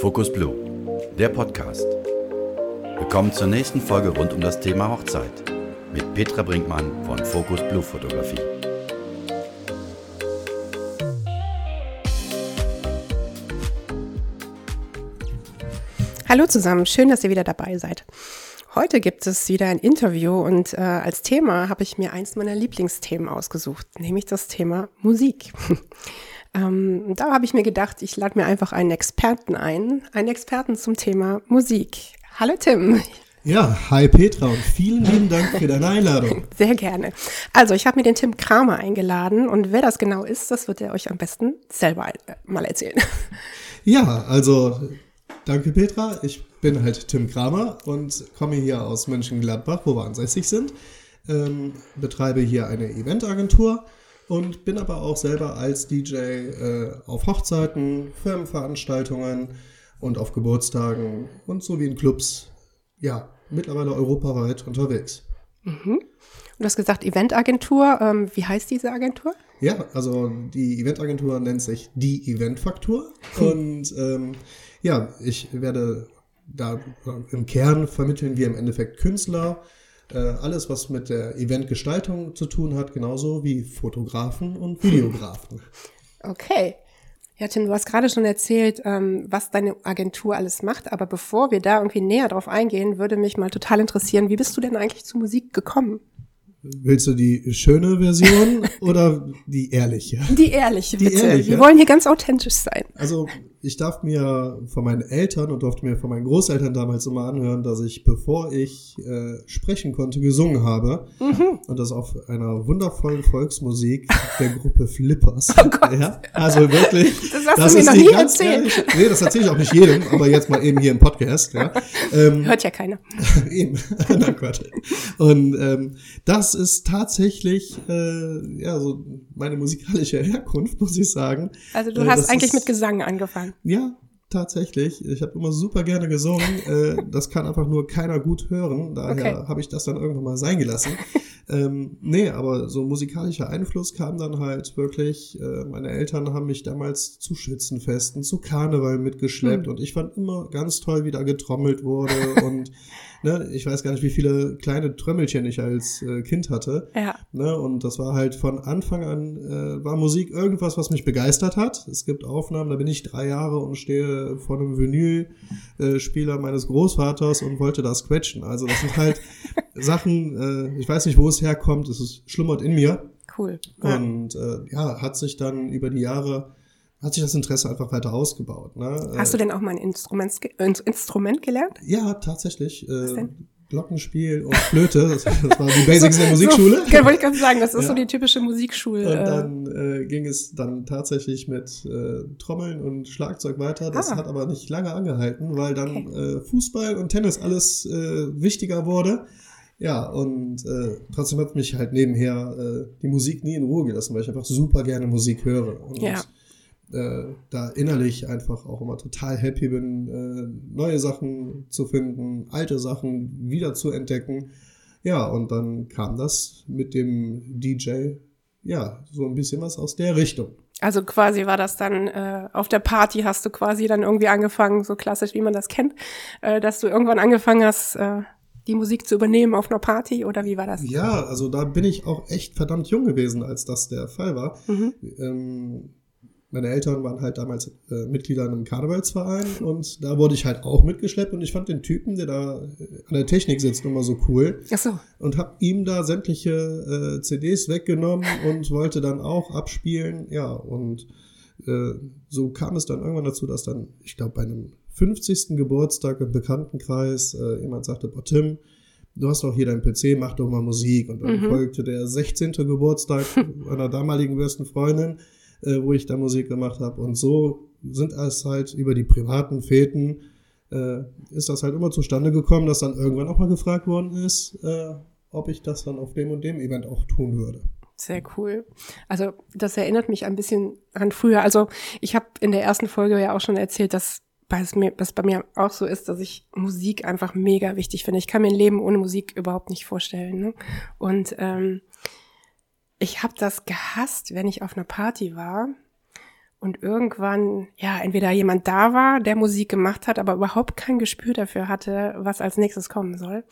Focus Blue, der Podcast. Willkommen zur nächsten Folge rund um das Thema Hochzeit mit Petra Brinkmann von Focus Blue Fotografie. Hallo zusammen, schön, dass ihr wieder dabei seid. Heute gibt es wieder ein Interview und äh, als Thema habe ich mir eins meiner Lieblingsthemen ausgesucht, nämlich das Thema Musik. ähm, da habe ich mir gedacht, ich lade mir einfach einen Experten ein, einen Experten zum Thema Musik. Hallo Tim. Ja, hi Petra und vielen lieben Dank für deine Einladung. Sehr gerne. Also, ich habe mir den Tim Kramer eingeladen und wer das genau ist, das wird er euch am besten selber äh, mal erzählen. Ja, also danke Petra. Ich bin halt Tim Kramer und komme hier aus Mönchengladbach, wo wir ansässig sind. Ähm, betreibe hier eine Eventagentur und bin aber auch selber als DJ äh, auf Hochzeiten, Firmenveranstaltungen und auf Geburtstagen und so wie in Clubs, ja, mittlerweile europaweit unterwegs. Mhm. Du hast gesagt Eventagentur. Ähm, wie heißt diese Agentur? Ja, also die Eventagentur nennt sich die Eventfaktur. und ähm, ja, ich werde da im Kern vermitteln wir im Endeffekt Künstler, äh, alles, was mit der Eventgestaltung zu tun hat, genauso wie Fotografen und Videografen. Okay. Ja, Tim, du hast gerade schon erzählt, ähm, was deine Agentur alles macht, aber bevor wir da irgendwie näher drauf eingehen, würde mich mal total interessieren, wie bist du denn eigentlich zur Musik gekommen? Willst du die schöne Version oder die ehrliche? Die ehrliche, bitte. Die ehrliche. Wir wollen hier ganz authentisch sein. Also ich darf mir von meinen Eltern und durfte mir von meinen Großeltern damals immer anhören, dass ich, bevor ich äh, sprechen konnte, gesungen habe. Mhm. Und das auf einer wundervollen Volksmusik der Gruppe Flippers. Oh Gott. Ja, also wirklich. Das hast das du mir noch nie erzählt. Ehrlich, nee, das erzähle ich auch nicht jedem, aber jetzt mal eben hier im Podcast. Ja. Ähm, Hört ja keiner. eben. Na Gott. Und ähm, das ist tatsächlich äh, ja so meine musikalische Herkunft, muss ich sagen. Also du äh, hast eigentlich mit Gesang angefangen. Ja, tatsächlich. Ich habe immer super gerne gesungen. äh, das kann einfach nur keiner gut hören. Daher okay. habe ich das dann irgendwann mal sein gelassen. ähm, nee, aber so musikalischer Einfluss kam dann halt wirklich. Äh, meine Eltern haben mich damals zu Schützenfesten, zu Karneval mitgeschleppt mhm. und ich fand immer ganz toll, wie da getrommelt wurde und ne, ich weiß gar nicht, wie viele kleine Trömmelchen ich als äh, Kind hatte. Ja. Ne, und das war halt von Anfang an, äh, war Musik irgendwas, was mich begeistert hat. Es gibt Aufnahmen, da bin ich drei Jahre und stehe vor einem Vinylspieler meines Großvaters und wollte das quetschen. Also das sind halt Sachen, äh, ich weiß nicht, wo es herkommt, es ist, schlummert in mir. Cool. Ja. Und äh, ja, hat sich dann über die Jahre hat sich das Interesse einfach weiter ausgebaut. Ne? Hast du denn auch mal ein Instrument, Instrument gelernt? Ja, tatsächlich. Was äh, denn? Glockenspiel und Flöte, das, das waren die Basics so, der Musikschule. So, wollte ich gerade sagen, das ist ja. so die typische Musikschule. Und dann äh, ging es dann tatsächlich mit äh, Trommeln und Schlagzeug weiter. Das ah. hat aber nicht lange angehalten, weil dann okay. äh, Fußball und Tennis alles äh, wichtiger wurde. Ja, und äh, trotzdem hat mich halt nebenher äh, die Musik nie in Ruhe gelassen, weil ich einfach super gerne Musik höre. Und ja äh, da innerlich einfach auch immer total happy bin, äh, neue Sachen zu finden, alte Sachen wieder zu entdecken. Ja, und dann kam das mit dem DJ, ja, so ein bisschen was aus der Richtung. Also quasi war das dann äh, auf der Party hast du quasi dann irgendwie angefangen, so klassisch wie man das kennt, äh, dass du irgendwann angefangen hast, äh, die Musik zu übernehmen auf einer Party oder wie war das? Ja, also da bin ich auch echt verdammt jung gewesen, als das der Fall war. Mhm. Ähm, meine Eltern waren halt damals äh, Mitglieder in einem Karnevalsverein und da wurde ich halt auch mitgeschleppt und ich fand den Typen, der da äh, an der Technik sitzt, immer so cool. Ach so. Und hab ihm da sämtliche äh, CDs weggenommen und wollte dann auch abspielen. Ja, und äh, so kam es dann irgendwann dazu, dass dann, ich glaube, bei einem 50. Geburtstag im Bekanntenkreis äh, jemand sagte, boah, Tim, du hast doch hier deinen PC, mach doch mal Musik. Und dann mhm. folgte der 16. Geburtstag einer damaligen besten Freundin äh, wo ich da Musik gemacht habe. Und so sind es halt über die privaten Fäden, äh, ist das halt immer zustande gekommen, dass dann irgendwann auch mal gefragt worden ist, äh, ob ich das dann auf dem und dem Event auch tun würde. Sehr cool. Also das erinnert mich ein bisschen an früher. Also ich habe in der ersten Folge ja auch schon erzählt, dass was, mir, was bei mir auch so ist, dass ich Musik einfach mega wichtig finde. Ich kann mir ein Leben ohne Musik überhaupt nicht vorstellen. Ne? Und ähm, ich habe das gehasst, wenn ich auf einer Party war und irgendwann, ja, entweder jemand da war, der Musik gemacht hat, aber überhaupt kein Gespür dafür hatte, was als nächstes kommen soll.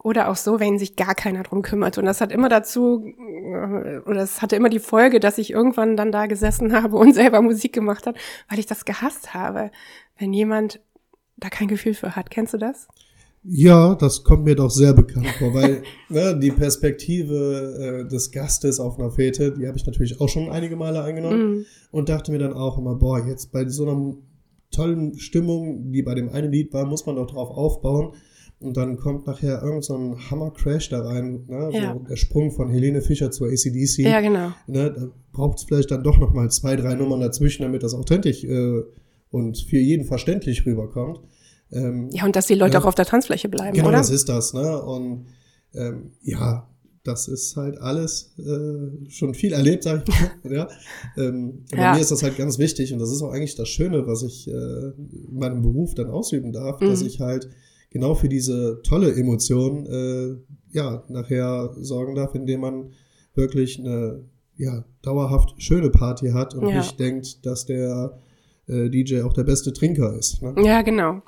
Oder auch so, wenn sich gar keiner drum kümmert. Und das hat immer dazu, äh, oder es hatte immer die Folge, dass ich irgendwann dann da gesessen habe und selber Musik gemacht hat, weil ich das gehasst habe, wenn jemand da kein Gefühl für hat. Kennst du das? Ja, das kommt mir doch sehr bekannt vor, weil ne, die Perspektive äh, des Gastes auf einer Fete, die habe ich natürlich auch schon einige Male eingenommen mm. und dachte mir dann auch immer, boah, jetzt bei so einer tollen Stimmung, die bei dem einen Lied war, muss man doch drauf aufbauen. Und dann kommt nachher irgend so ein Hammer-Crash da rein, ne? Ja. so der Sprung von Helene Fischer zur ACDC. Ja, genau. Ne? Da braucht es vielleicht dann doch noch mal zwei, drei Nummern dazwischen, damit das authentisch äh, und für jeden verständlich rüberkommt. Ähm, ja, und dass die Leute ja, auch auf der Tanzfläche bleiben, genau, oder? Genau, das ist das, ne? Und ähm, ja, das ist halt alles äh, schon viel erlebt, sag ich mal. ja. Ähm, bei ja. mir ist das halt ganz wichtig und das ist auch eigentlich das Schöne, was ich äh, in meinem Beruf dann ausüben darf, mhm. dass ich halt genau für diese tolle Emotion äh, ja nachher sorgen darf, indem man wirklich eine ja dauerhaft schöne Party hat und ja. nicht denkt, dass der äh, DJ auch der beste Trinker ist. Ne? Ja, genau.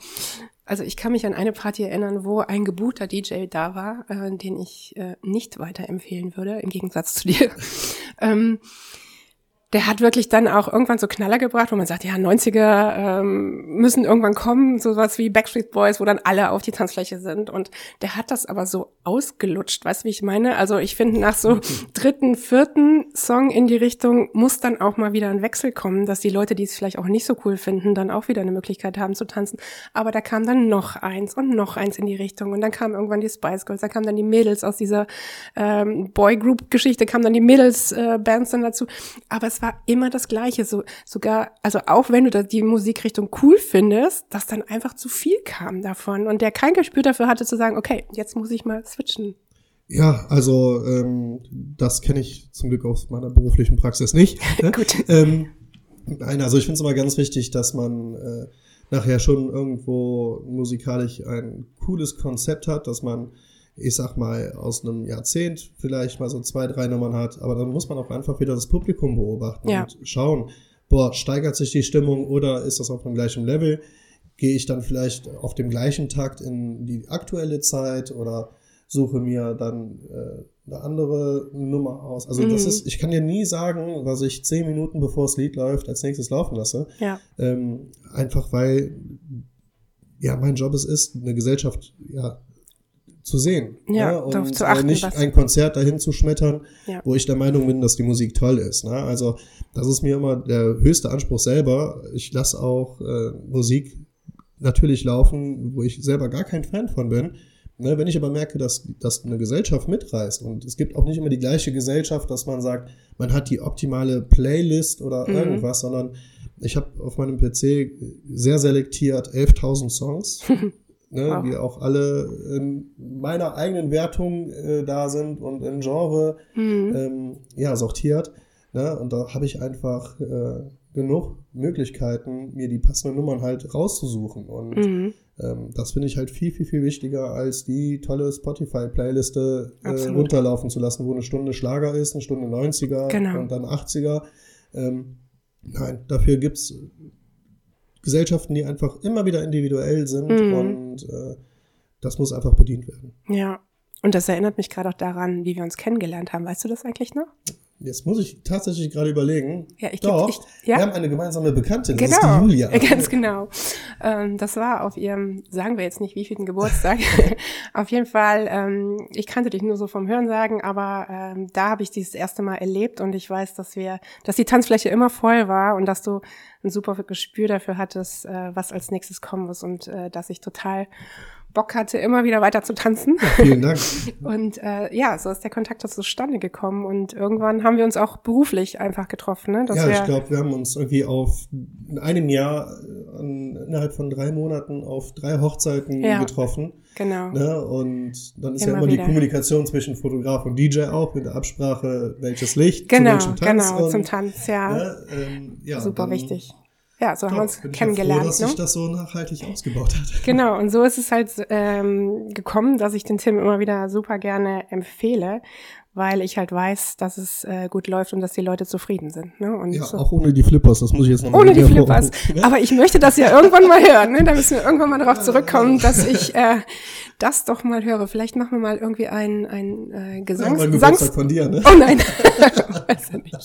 Also ich kann mich an eine Party erinnern, wo ein gebuchter DJ da war, äh, den ich äh, nicht weiterempfehlen würde, im Gegensatz zu dir. ähm, der hat wirklich dann auch irgendwann so Knaller gebracht, wo man sagt, ja, 90er ähm, müssen irgendwann kommen, sowas wie Backstreet Boys, wo dann alle auf die Tanzfläche sind. Und der hat das aber so ausgelutscht, weißt du, wie ich meine? Also ich finde, nach so dritten, vierten Song in die Richtung muss dann auch mal wieder ein Wechsel kommen, dass die Leute, die es vielleicht auch nicht so cool finden, dann auch wieder eine Möglichkeit haben zu tanzen. Aber da kam dann noch eins und noch eins in die Richtung. Und dann kamen irgendwann die Spice Girls, da kamen dann die Mädels aus dieser ähm, Boy-Group-Geschichte, kamen dann die Mädels-Bands äh, dann dazu. Aber es war immer das Gleiche. So, sogar, also auch wenn du die Musikrichtung cool findest, dass dann einfach zu viel kam davon und der kein Gespür dafür hatte zu sagen, okay, jetzt muss ich mal switchen. Ja, also ähm, das kenne ich zum Glück aus meiner beruflichen Praxis nicht. Ne? Gut. Ähm, nein, also ich finde es immer ganz wichtig, dass man äh, nachher schon irgendwo musikalisch ein cooles Konzept hat, dass man ich sag mal, aus einem Jahrzehnt vielleicht mal so zwei, drei Nummern hat. Aber dann muss man auch einfach wieder das Publikum beobachten ja. und schauen, boah, steigert sich die Stimmung oder ist das auf dem gleichen Level? Gehe ich dann vielleicht auf dem gleichen Takt in die aktuelle Zeit oder suche mir dann äh, eine andere Nummer aus. Also mhm. das ist, ich kann dir nie sagen, was ich zehn Minuten bevor das Lied läuft, als nächstes laufen lasse. Ja. Ähm, einfach weil ja mein Job es ist, eine Gesellschaft ja zu sehen. Ja, ja ne? und zu achten, nicht ein Konzert dahin zu schmettern, ja. wo ich der Meinung bin, dass die Musik toll ist. Ne? Also das ist mir immer der höchste Anspruch selber. Ich lasse auch äh, Musik natürlich laufen, wo ich selber gar kein Fan von bin. Ne? Wenn ich aber merke, dass, dass eine Gesellschaft mitreißt und es gibt auch nicht immer die gleiche Gesellschaft, dass man sagt, man hat die optimale Playlist oder mhm. irgendwas, sondern ich habe auf meinem PC sehr selektiert 11.000 Songs ne, wow. die auch alle in meiner eigenen Wertung äh, da sind und in Genre mhm. ähm, ja, sortiert. Ne? Und da habe ich einfach äh, genug Möglichkeiten, mir die passenden Nummern halt rauszusuchen. Und mhm. ähm, das finde ich halt viel, viel, viel wichtiger, als die tolle Spotify-Playliste äh, runterlaufen zu lassen, wo eine Stunde Schlager ist, eine Stunde 90er genau. und dann 80er. Ähm, nein, dafür gibt's Gesellschaften, die einfach immer wieder individuell sind mhm. und äh, das muss einfach bedient werden. Ja, und das erinnert mich gerade auch daran, wie wir uns kennengelernt haben. Weißt du das eigentlich noch? Jetzt muss ich tatsächlich gerade überlegen. Ja, ich Doch, ich, ja? wir haben eine gemeinsame Bekannte, das genau, ist die genau. Julia. Ganz genau. Ähm, das war auf ihrem, sagen wir jetzt nicht, wie vielen Geburtstag. auf jeden Fall, ähm, ich kannte dich nur so vom Hören sagen, aber ähm, da habe ich dieses erste Mal erlebt und ich weiß, dass wir, dass die Tanzfläche immer voll war und dass du ein super Gespür dafür hattest, äh, was als nächstes kommen muss und äh, dass ich total Bock hatte, immer wieder weiter zu tanzen. Ja, vielen Dank. und äh, ja, so ist der Kontakt zustande gekommen und irgendwann haben wir uns auch beruflich einfach getroffen. Ne? Dass ja, ich glaube, wir haben uns irgendwie auf in einem Jahr innerhalb von drei Monaten auf drei Hochzeiten ja, getroffen. Genau. Ne? Und dann ist immer ja immer wieder. die Kommunikation zwischen Fotograf und DJ auch mit der Absprache, welches Licht, genau, zu welchem Tanz. Genau, und, zum Tanz, ja. Ne? Ähm, ja Super wichtig. Ja, so Doch, haben wir uns kennengelernt. Ich froh, dass ne? sich das so nachhaltig ausgebaut hat. Genau, und so ist es halt ähm, gekommen, dass ich den Tim immer wieder super gerne empfehle. weil ich halt weiß, dass es äh, gut läuft und dass die Leute zufrieden sind. Ne? Und Ja, so. auch ohne die Flippers, das muss ich jetzt noch Ohne die Flippers. Ja. Aber ich möchte das ja irgendwann mal hören. Ne? Da müssen wir irgendwann mal darauf zurückkommen, dass ich äh, das doch mal höre. Vielleicht machen wir mal irgendwie ein, ein äh, Gesangs... Irgendwann Gesangs von dir, ne? oh nein, weiß ja nicht.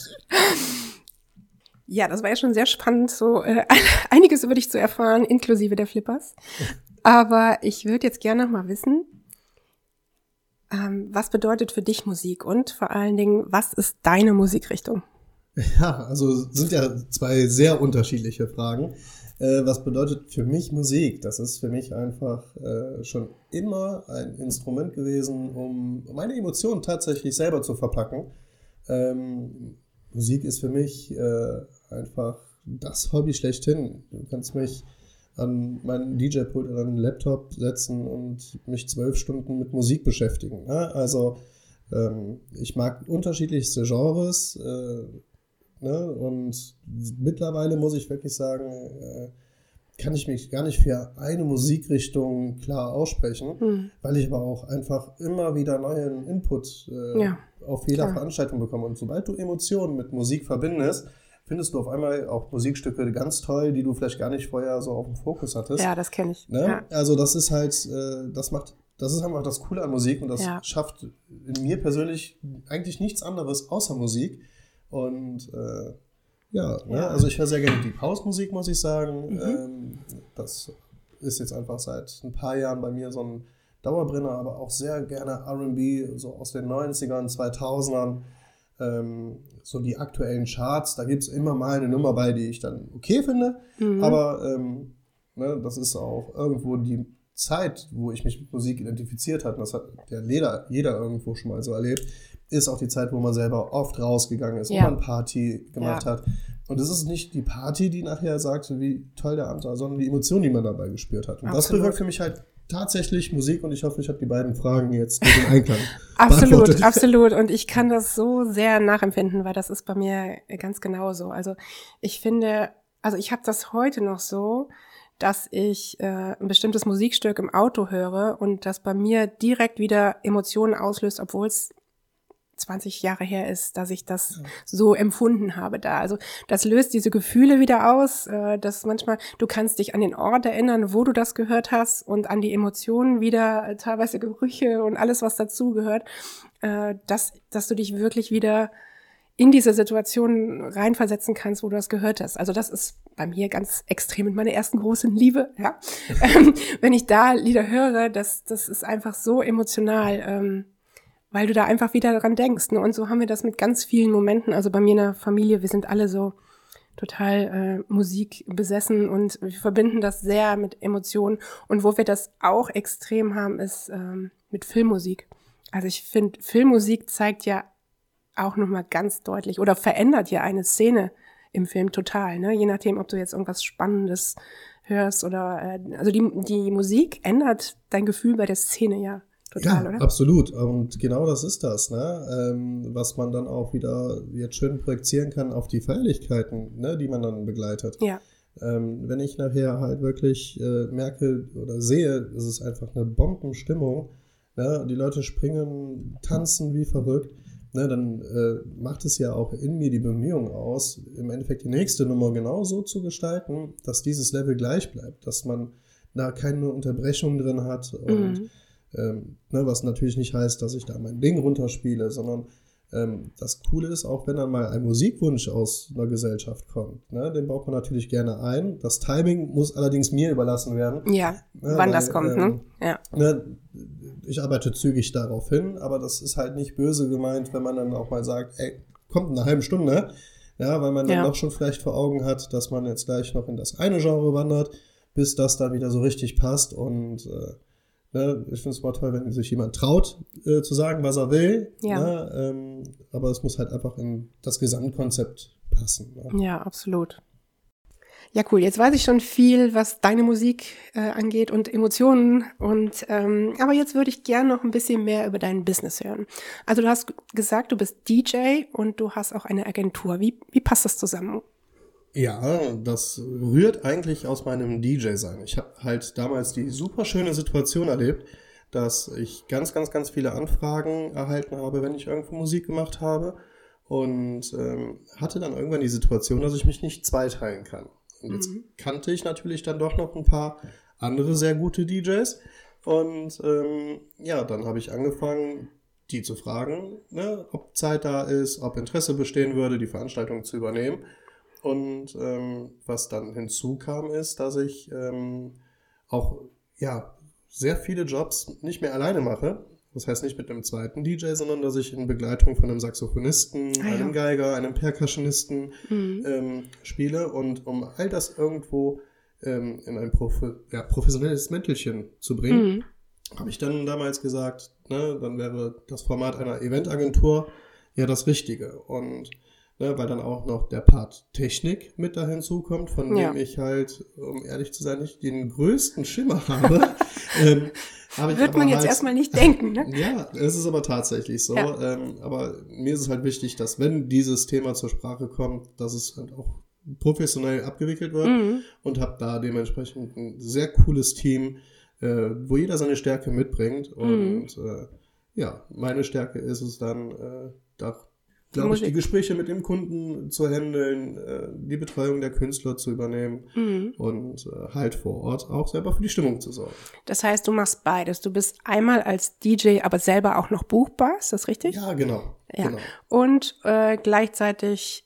Ja, das war ja schon sehr spannend, so äh, einiges über dich zu erfahren, inklusive der Flippers. Aber ich würde jetzt gerne noch mal wissen, ähm, was bedeutet für dich Musik und vor allen Dingen, was ist deine Musikrichtung? Ja, also sind ja zwei sehr unterschiedliche Fragen. Äh, was bedeutet für mich Musik? Das ist für mich einfach äh, schon immer ein Instrument gewesen, um meine Emotionen tatsächlich selber zu verpacken. Ähm, Musik ist für mich äh, einfach das Hobby schlechthin. Du kannst mich an meinen DJ-Pult oder einen Laptop setzen und mich zwölf Stunden mit Musik beschäftigen. Ne? Also ähm, ich mag unterschiedlichste Genres. Äh, Ne? Und mittlerweile muss ich wirklich sagen, äh, kann ich mich gar nicht für eine Musikrichtung klar aussprechen, Hm. weil ich aber auch einfach immer wieder neuen Input äh, Ja, auf jeder klar. Veranstaltung bekomme. Und sobald du Emotionen mit Musik verbindest, findest du auf einmal auch Musikstücke ganz toll, die du vielleicht gar nicht vorher so auf dem Fokus hattest. Ja, das kenne ich. Ne? Ja. Also das ist halt, äh, das macht, das ist einfach das Coole an Musik und das Ja. schafft in mir persönlich eigentlich nichts anderes außer Musik. Und äh, ja, ne? Ja. also ich höre sehr gerne die Hausmusik, muss ich sagen. Mhm. Ähm, das ist jetzt einfach seit ein paar Jahren bei mir so ein Dauerbrenner, aber auch sehr gerne RB, so aus den 90ern, 2000ern. Ähm, so die aktuellen Charts, da gibt es immer mal eine Nummer bei, die ich dann okay finde. Mhm. Aber ähm, ne, das ist auch irgendwo die Zeit, wo ich mich mit Musik identifiziert habe. Das hat ja jeder, jeder irgendwo schon mal so erlebt. Ist auch die Zeit, wo man selber oft rausgegangen ist, Ja. wo man Party gemacht Ja. hat. Und es ist nicht die Party, die nachher sagt, wie toll der Abend war, sondern die Emotion, die man dabei gespürt hat. Und das Absolut. bewirkt für mich halt tatsächlich Musik und ich hoffe, ich habe die beiden Fragen jetzt mit dem Einklang Absolut, absolut. Und ich kann das so sehr nachempfinden, weil das ist bei mir ganz genauso. Also ich finde, also ich habe das heute noch so, dass ich äh, ein bestimmtes Musikstück im Auto höre und das bei mir direkt wieder Emotionen auslöst, obwohl es 20 Jahre her ist, dass ich das so empfunden habe da. Also das löst diese Gefühle wieder aus, äh, dass manchmal du kannst dich an den Ort erinnern, wo du das gehört hast und an die Emotionen wieder, äh, teilweise Gerüche und alles, was dazugehört, äh, dass, dass du dich wirklich wieder in diese Situation reinversetzen kannst, wo du das gehört hast. Also das ist bei mir ganz extrem mit meiner ersten großen Liebe, ja. Ähm, Wenn ich da Lieder höre, das, das ist einfach so emotional. Weil du da einfach wieder dran denkst. Ne? Und so haben wir das mit ganz vielen Momenten. Also bei mir in der Familie, wir sind alle so total äh, Musik besessen und wir verbinden das sehr mit Emotionen. Und wo wir das auch extrem haben, ist ähm, mit Filmmusik. Also ich finde, Filmmusik zeigt ja auch nochmal ganz deutlich oder verändert ja eine Szene im Film total. Ne? Je nachdem, ob du jetzt irgendwas Spannendes hörst oder äh, also die, die Musik ändert dein Gefühl bei der Szene ja total, ja, oder? absolut. Und genau das ist das, ne? Ähm, was man dann auch wieder jetzt schön projizieren kann auf die Feierlichkeiten, ne, die man dann begleitet. Ja, Ähm, wenn ich nachher halt wirklich äh, merke oder sehe, es ist einfach eine Bombenstimmung, ne? die Leute springen, tanzen wie verrückt, ne? dann äh, macht es ja auch in mir die Bemühung aus, im Endeffekt die nächste Nummer genauso zu gestalten, dass dieses Level gleich bleibt, dass man da keine Unterbrechung drin hat und Mhm. Ähm, ne, was natürlich nicht heißt, dass ich da mein Ding runterspiele, sondern ähm, das Coole ist, auch wenn dann mal ein Musikwunsch aus einer Gesellschaft kommt, ne, den baut man natürlich gerne ein. Das Timing muss allerdings mir überlassen werden. Ja, Ja, wann weil, das kommt, ähm, ne? Ja. Ne, ich arbeite zügig darauf hin, aber das ist halt nicht böse gemeint, wenn man dann auch mal sagt, ey, kommt in einer halben Stunde, ja, weil man dann Ja. doch schon vielleicht vor Augen hat, dass man jetzt gleich noch in das eine Genre wandert, bis das dann wieder so richtig passt und äh, ne, ich finde es mal toll, wenn sich jemand traut, äh, zu sagen, was er will, Ja. ne, ähm, aber es muss halt einfach in das Gesamtkonzept passen. Ne? Ja, absolut. Ja, cool. Jetzt weiß ich schon viel, was deine Musik äh, angeht und Emotionen. Und ähm, aber jetzt würde ich gerne noch ein bisschen mehr über dein Business hören. Also du hast gesagt, du bist DJ und du hast auch eine Agentur. Wie, wie passt das zusammen? Ja, das rührt eigentlich aus meinem DJ-Sein. Ich habe halt damals die super schöne Situation erlebt, dass ich ganz, ganz, ganz viele Anfragen erhalten habe, wenn ich irgendwo Musik gemacht habe. Und ähm, hatte dann irgendwann die Situation, dass ich mich nicht zweiteilen kann. Und jetzt Mhm. kannte ich natürlich dann doch noch ein paar andere sehr gute DJs. Und ähm, ja, dann habe ich angefangen, die zu fragen, ne, ob Zeit da ist, ob Interesse bestehen würde, die Veranstaltung zu übernehmen. Und ähm, was dann hinzukam, ist, dass ich ähm, auch ja sehr viele Jobs nicht mehr alleine mache. Das heißt nicht mit einem zweiten DJ, sondern dass ich in Begleitung von einem Saxophonisten, Ah, ja. einem Geiger, einem Percussionisten Mhm. ähm, spiele. Und um all das irgendwo ähm, in ein profe ja, professionelles Mäntelchen zu bringen, Mhm. habe ich dann damals gesagt, ne, dann wäre das Format einer Eventagentur ja das Richtige. Und ne, weil dann auch noch der Part Technik mit da hinzukommt, von Ja. dem ich halt, um ehrlich zu sein, nicht den größten Schimmer habe. ähm, ich Wird man jetzt halt, erstmal nicht denken, ne? ja, es ist aber tatsächlich so. Ja. Ähm, aber mir ist es halt wichtig, dass wenn dieses Thema zur Sprache kommt, dass es halt auch professionell abgewickelt wird Mhm. und habe da dementsprechend ein sehr cooles Team, äh, wo jeder seine Stärke mitbringt. Mhm. Und äh, ja, meine Stärke ist es dann, äh, da glaube ich, die Gespräche mit dem Kunden zu handeln, äh, die Betreuung der Künstler zu übernehmen Mhm. und äh, halt vor Ort auch selber für die Stimmung zu sorgen. Das heißt, du machst beides. Du bist einmal als DJ, aber selber auch noch buchbar, ist das richtig? Ja, genau. Ja. genau. Und äh, gleichzeitig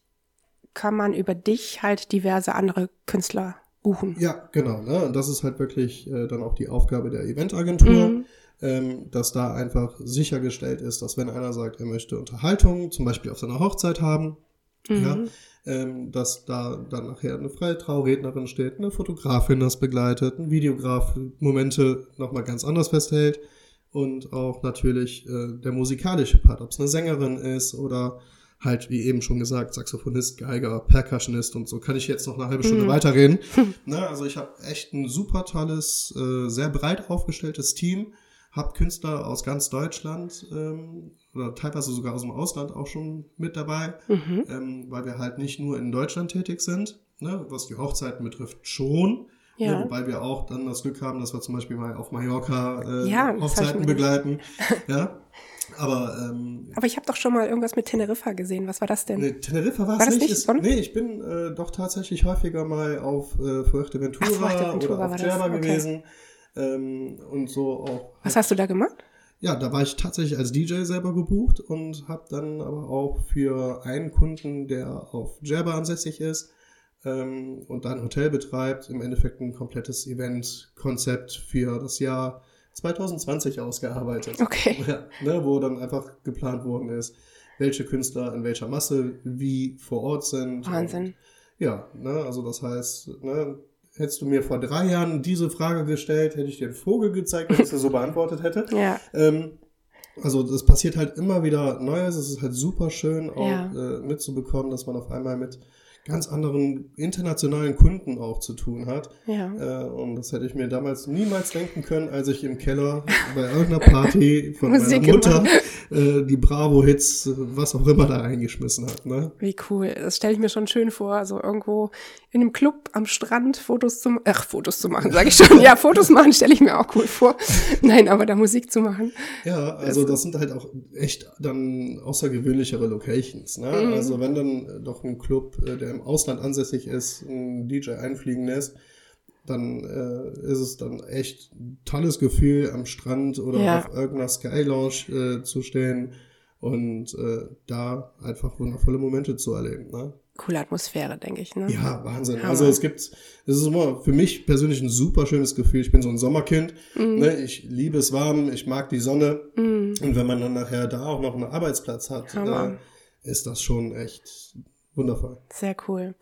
kann man über dich halt diverse andere Künstler buchen. Ja, genau. Ne? Und das ist halt wirklich äh, dann auch die Aufgabe der Eventagentur, Mhm. Ähm, dass da einfach sichergestellt ist, dass wenn einer sagt, er möchte Unterhaltung, zum Beispiel auf seiner Hochzeit haben, ja, Mhm. ähm, dass da dann nachher eine freie Traurednerin steht, eine Fotografin das begleitet, ein Videograf Momente nochmal ganz anders festhält und auch natürlich äh, der musikalische Part, ob es eine Sängerin ist oder halt, wie eben schon gesagt, Saxophonist, Geiger, Percussionist und so kann ich jetzt noch eine halbe Stunde Mhm. weiterreden. Na, also ich habe echt ein super tolles, äh, sehr breit aufgestelltes Team, habe Künstler aus ganz Deutschland ähm, oder teilweise sogar aus dem Ausland auch schon mit dabei Mhm. ähm, weil wir halt nicht nur in Deutschland tätig sind, ne, was die Hochzeiten betrifft schon, Ja. ne, wobei wir auch dann das Glück haben, dass wir zum Beispiel mal auf Mallorca äh, Ja, hab Hochzeiten begleiten, ja, aber ähm, Aber ich habe doch schon mal irgendwas mit Teneriffa gesehen. Was war das denn? ne, Teneriffa war War es nicht. nicht, Ist, nee, ich bin äh, doch tatsächlich häufiger mal auf äh, Fuerteventura, Ach, Fuerteventura oder auf das, Djerba okay. gewesen ähm, und so auch Was hast du da gemacht? Ja, da war ich tatsächlich als DJ selber gebucht und habe dann aber auch für einen Kunden, der auf Djerba ansässig ist ähm, und da ein Hotel betreibt, im Endeffekt ein komplettes Event-Konzept für das Jahr 2020 ausgearbeitet. Okay. Ja, ne, wo dann einfach geplant worden ist, welche Künstler in welcher Masse wie vor Ort sind. Wahnsinn. Ja, ne, also das heißt, ne, hättest du mir vor drei Jahren diese Frage gestellt, hätte ich dir einen Vogel gezeigt, ich sie so beantwortet hätte. Ja. Ähm, also das passiert halt immer wieder Neues. Es ist halt super schön auch Ja. äh, mitzubekommen, dass man auf einmal mit ganz anderen internationalen Kunden auch zu tun hat. Ja. Äh, und das hätte ich mir damals niemals denken können, als ich im Keller bei irgendeiner Party von Musik meiner Mutter äh, die Bravo-Hits, was auch immer da eingeschmissen hat. Ne? Wie cool. Das stelle ich mir schon schön vor. Also irgendwo in einem Club am Strand Fotos zu ach, Fotos zu machen, sage ich schon. Ja, Fotos machen stelle ich mir auch cool vor. Nein, aber da Musik zu machen. Ja, also das sind halt auch echt dann außergewöhnlichere Locations. Ne? Mhm. Also wenn dann doch ein Club, äh, der im Ausland ansässig ist, ein DJ einfliegen lässt, dann äh, ist es dann echt ein tolles Gefühl, am Strand oder Ja. auf irgendeiner Sky Lounge äh, zu stehen und äh, da einfach wundervolle Momente zu erleben. Ne? Coole Atmosphäre, denke ich. Ne? Ja, Wahnsinn. Hammer. Also es gibt, es ist immer für mich persönlich ein super schönes Gefühl. Ich bin so ein Sommerkind. Mhm. Ne? Ich liebe es warm, ich mag die Sonne. Und wenn man dann nachher da auch noch einen Arbeitsplatz hat, äh, ist das schon echt wundervoll. Sehr cool.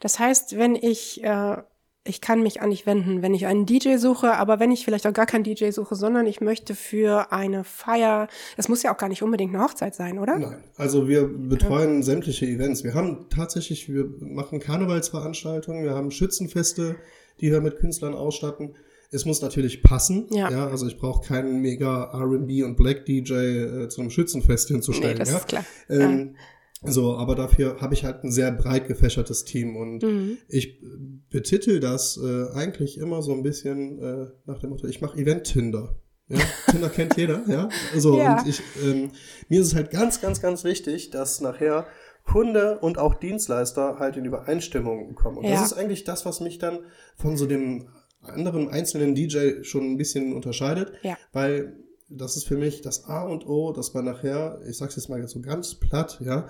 Das heißt, wenn ich, äh, ich kann mich an dich wenden, wenn ich einen DJ suche, aber wenn ich vielleicht auch gar keinen DJ suche, sondern ich möchte für eine Feier, das muss ja auch gar nicht unbedingt eine Hochzeit sein, oder? Nein, also wir betreuen sämtliche Events. Wir haben tatsächlich, wir machen Karnevalsveranstaltungen, wir haben Schützenfeste, die wir mit Künstlern ausstatten. Es muss natürlich passen. Ja. also ich brauche keinen mega R&B und Black DJ äh, zu einem Schützenfest hinzustellen. Nee, das ja? ist klar. Ähm, So, aber dafür habe ich halt ein sehr breit gefächertes Team und Mhm. ich betitel das äh, eigentlich immer so ein bisschen äh, nach dem Motto, ich mache Event-Tinder. Ja, Tinder kennt jeder, ja. Also Ja. und ich, ähm, mir ist es halt ganz, ganz, ganz wichtig, dass nachher Kunde und auch Dienstleister halt in Übereinstimmung kommen. Und Ja. das ist eigentlich das, was mich dann von so dem anderen einzelnen DJ schon ein bisschen unterscheidet, Ja. weil das ist für mich das A und O, dass man nachher, ich sag's jetzt mal so ganz platt, ja,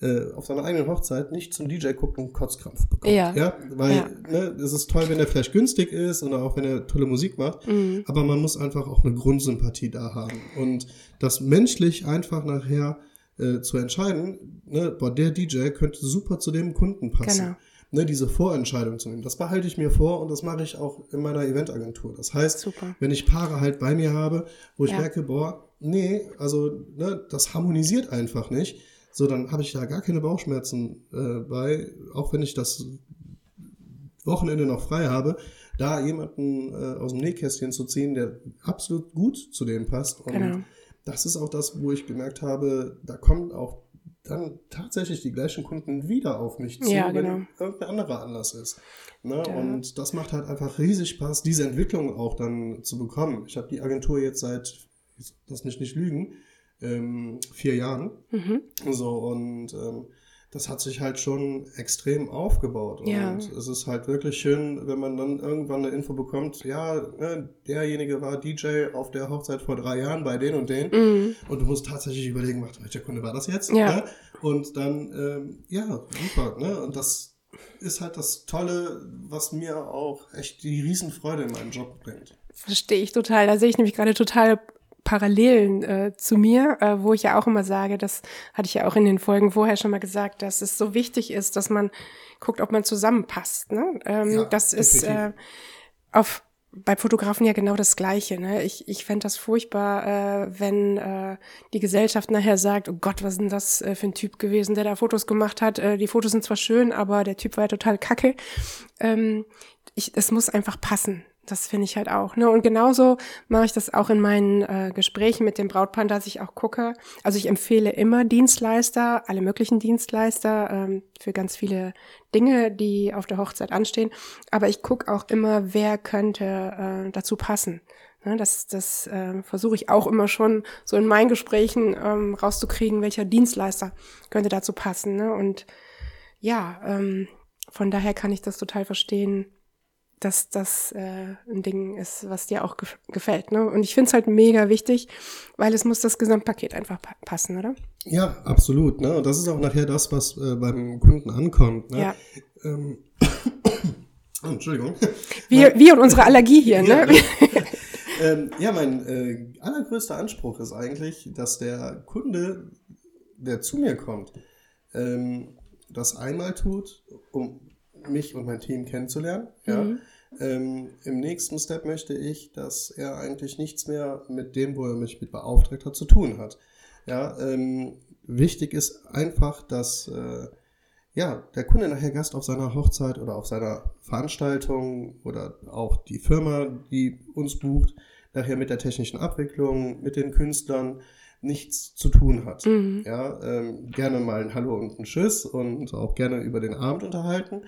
äh, auf seiner eigenen Hochzeit nicht zum DJ gucken und Kotzkrampf bekommt. Ja. weil Ja. Ne, es ist toll, wenn er vielleicht günstig ist oder auch wenn er tolle Musik macht, Mhm. aber man muss einfach auch eine Grundsympathie da haben. Und das menschlich einfach nachher äh, zu entscheiden, ne, boah, der DJ könnte super zu dem Kunden passen. Genau. Ne, diese Vorentscheidung zu nehmen. Das behalte ich mir vor und das mache ich auch in meiner Eventagentur. Das heißt, Super. wenn ich Paare halt bei mir habe, wo ich Ja. merke, boah, nee, also ne, das harmonisiert einfach nicht, so dann habe ich da gar keine Bauchschmerzen äh, bei, auch wenn ich das Wochenende noch frei habe, da jemanden äh, aus dem Nähkästchen zu ziehen, der absolut gut zu dem passt. Und Genau. das ist auch das, wo ich gemerkt habe, da kommen auch dann tatsächlich die gleichen Kunden wieder auf mich zu, Ja, wenn genau. irgendein anderer Anlass ist. Ne? Ja. Und das macht halt einfach riesig Spaß, diese Entwicklung auch dann zu bekommen. Ich habe die Agentur jetzt seit, lass mich nicht lügen, ähm, vier Jahren. Mhm. So, und ähm, das hat sich halt schon extrem aufgebaut. Ja. Und es ist halt wirklich schön, wenn man dann irgendwann eine Info bekommt, ja, ne, derjenige war DJ auf der Hochzeit vor drei Jahren bei den und den. Mhm. Und du musst tatsächlich überlegen, warte, welcher Kunde war das jetzt? Ja. Ne? Und dann, ähm, ja, super. Ne? Und das ist halt das Tolle, was mir auch echt die Riesenfreude in meinem Job bringt. Verstehe ich total. Da sehe ich nämlich gerade total Parallelen äh, zu mir, äh, wo ich ja auch immer sage, das hatte ich ja auch in den Folgen vorher schon mal gesagt, dass es so wichtig ist, dass man guckt, ob man zusammenpasst. Ne? Ähm, Ja, das ist äh, auf bei Fotografen ja genau das Gleiche. Ne? Ich, ich fände das furchtbar, äh, wenn äh, die Gesellschaft nachher sagt, oh Gott, was ist denn das äh, für ein Typ gewesen, der da Fotos gemacht hat. Äh, die Fotos sind zwar schön, aber der Typ war ja total kacke. Ähm, ich, es muss einfach passen. Das finde ich halt auch. Ne? Und genauso mache ich das auch in meinen äh, Gesprächen mit dem Brautpaar, dass ich auch gucke. Also ich empfehle immer Dienstleister, alle möglichen Dienstleister ähm, für ganz viele Dinge, die auf der Hochzeit anstehen. Aber ich gucke auch immer, wer könnte äh, dazu passen. Ne? Das, das äh, versuche ich auch immer schon so in meinen Gesprächen ähm, rauszukriegen, welcher Dienstleister könnte dazu passen. Ne? Und ja, ähm, von daher kann ich das total verstehen, dass das äh, ein Ding ist, was dir auch gef gefällt. Ne? Und ich finde es halt mega wichtig, weil es muss das Gesamtpaket einfach pa passen, oder? Ja, absolut. Ne? Und das ist auch nachher das, was äh, beim Kunden ankommt. Ne? Ja. Ähm, oh, Entschuldigung. Wir, wir und unsere Allergie hier, Ja, ne? ne? ähm, ja, mein äh, allergrößter Anspruch ist eigentlich, dass der Kunde, der zu mir kommt, ähm, das einmal tut, um mich und mein Team kennenzulernen. Ja. Mhm. Ähm, Im nächsten Step möchte ich, dass er eigentlich nichts mehr mit dem, wo er mich mit beauftragt hat, zu tun hat. Ja, ähm, wichtig ist einfach, dass äh, ja, der Kunde nachher Gast auf seiner Hochzeit oder auf seiner Veranstaltung oder auch die Firma, die uns bucht, nachher mit der technischen Abwicklung, mit den Künstlern nichts zu tun hat. Mhm. Ja, ähm, gerne mal ein Hallo und ein Tschüss und auch gerne über den Abend unterhalten.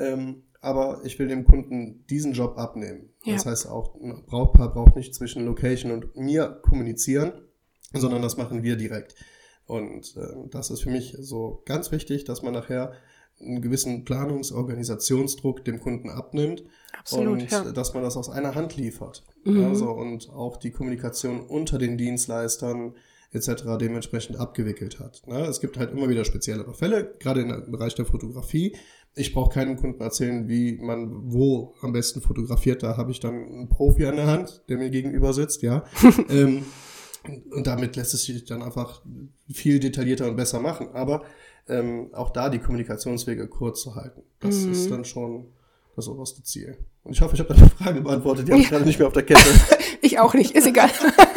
Ähm, aber ich will dem Kunden diesen Job abnehmen. Ja. Das heißt auch, ein Brautpaar braucht nicht zwischen Location und mir kommunizieren, sondern das machen wir direkt. Und äh, das ist für mich so ganz wichtig, dass man nachher einen gewissen Planungs-, Organisationsdruck dem Kunden abnimmt Absolut, und ja. dass man das aus einer Hand liefert. Mhm. Also, und auch die Kommunikation unter den Dienstleistern etc. dementsprechend abgewickelt hat. Ne? Es gibt halt immer wieder speziellere Fälle, gerade im Bereich der Fotografie. Ich brauche keinem Kunden erzählen, wie man wo am besten fotografiert. Da habe ich dann einen Profi an der Hand, der mir gegenüber sitzt, ja. ähm, und damit lässt es sich dann einfach viel detaillierter und besser machen. Aber ähm, auch da die Kommunikationswege kurz zu halten. Das Mhm. ist dann schon das oberste Ziel. Und ich hoffe, ich habe deine Frage beantwortet. Die habe ich gerade nicht mehr auf der Kette. Ich auch nicht, ist egal.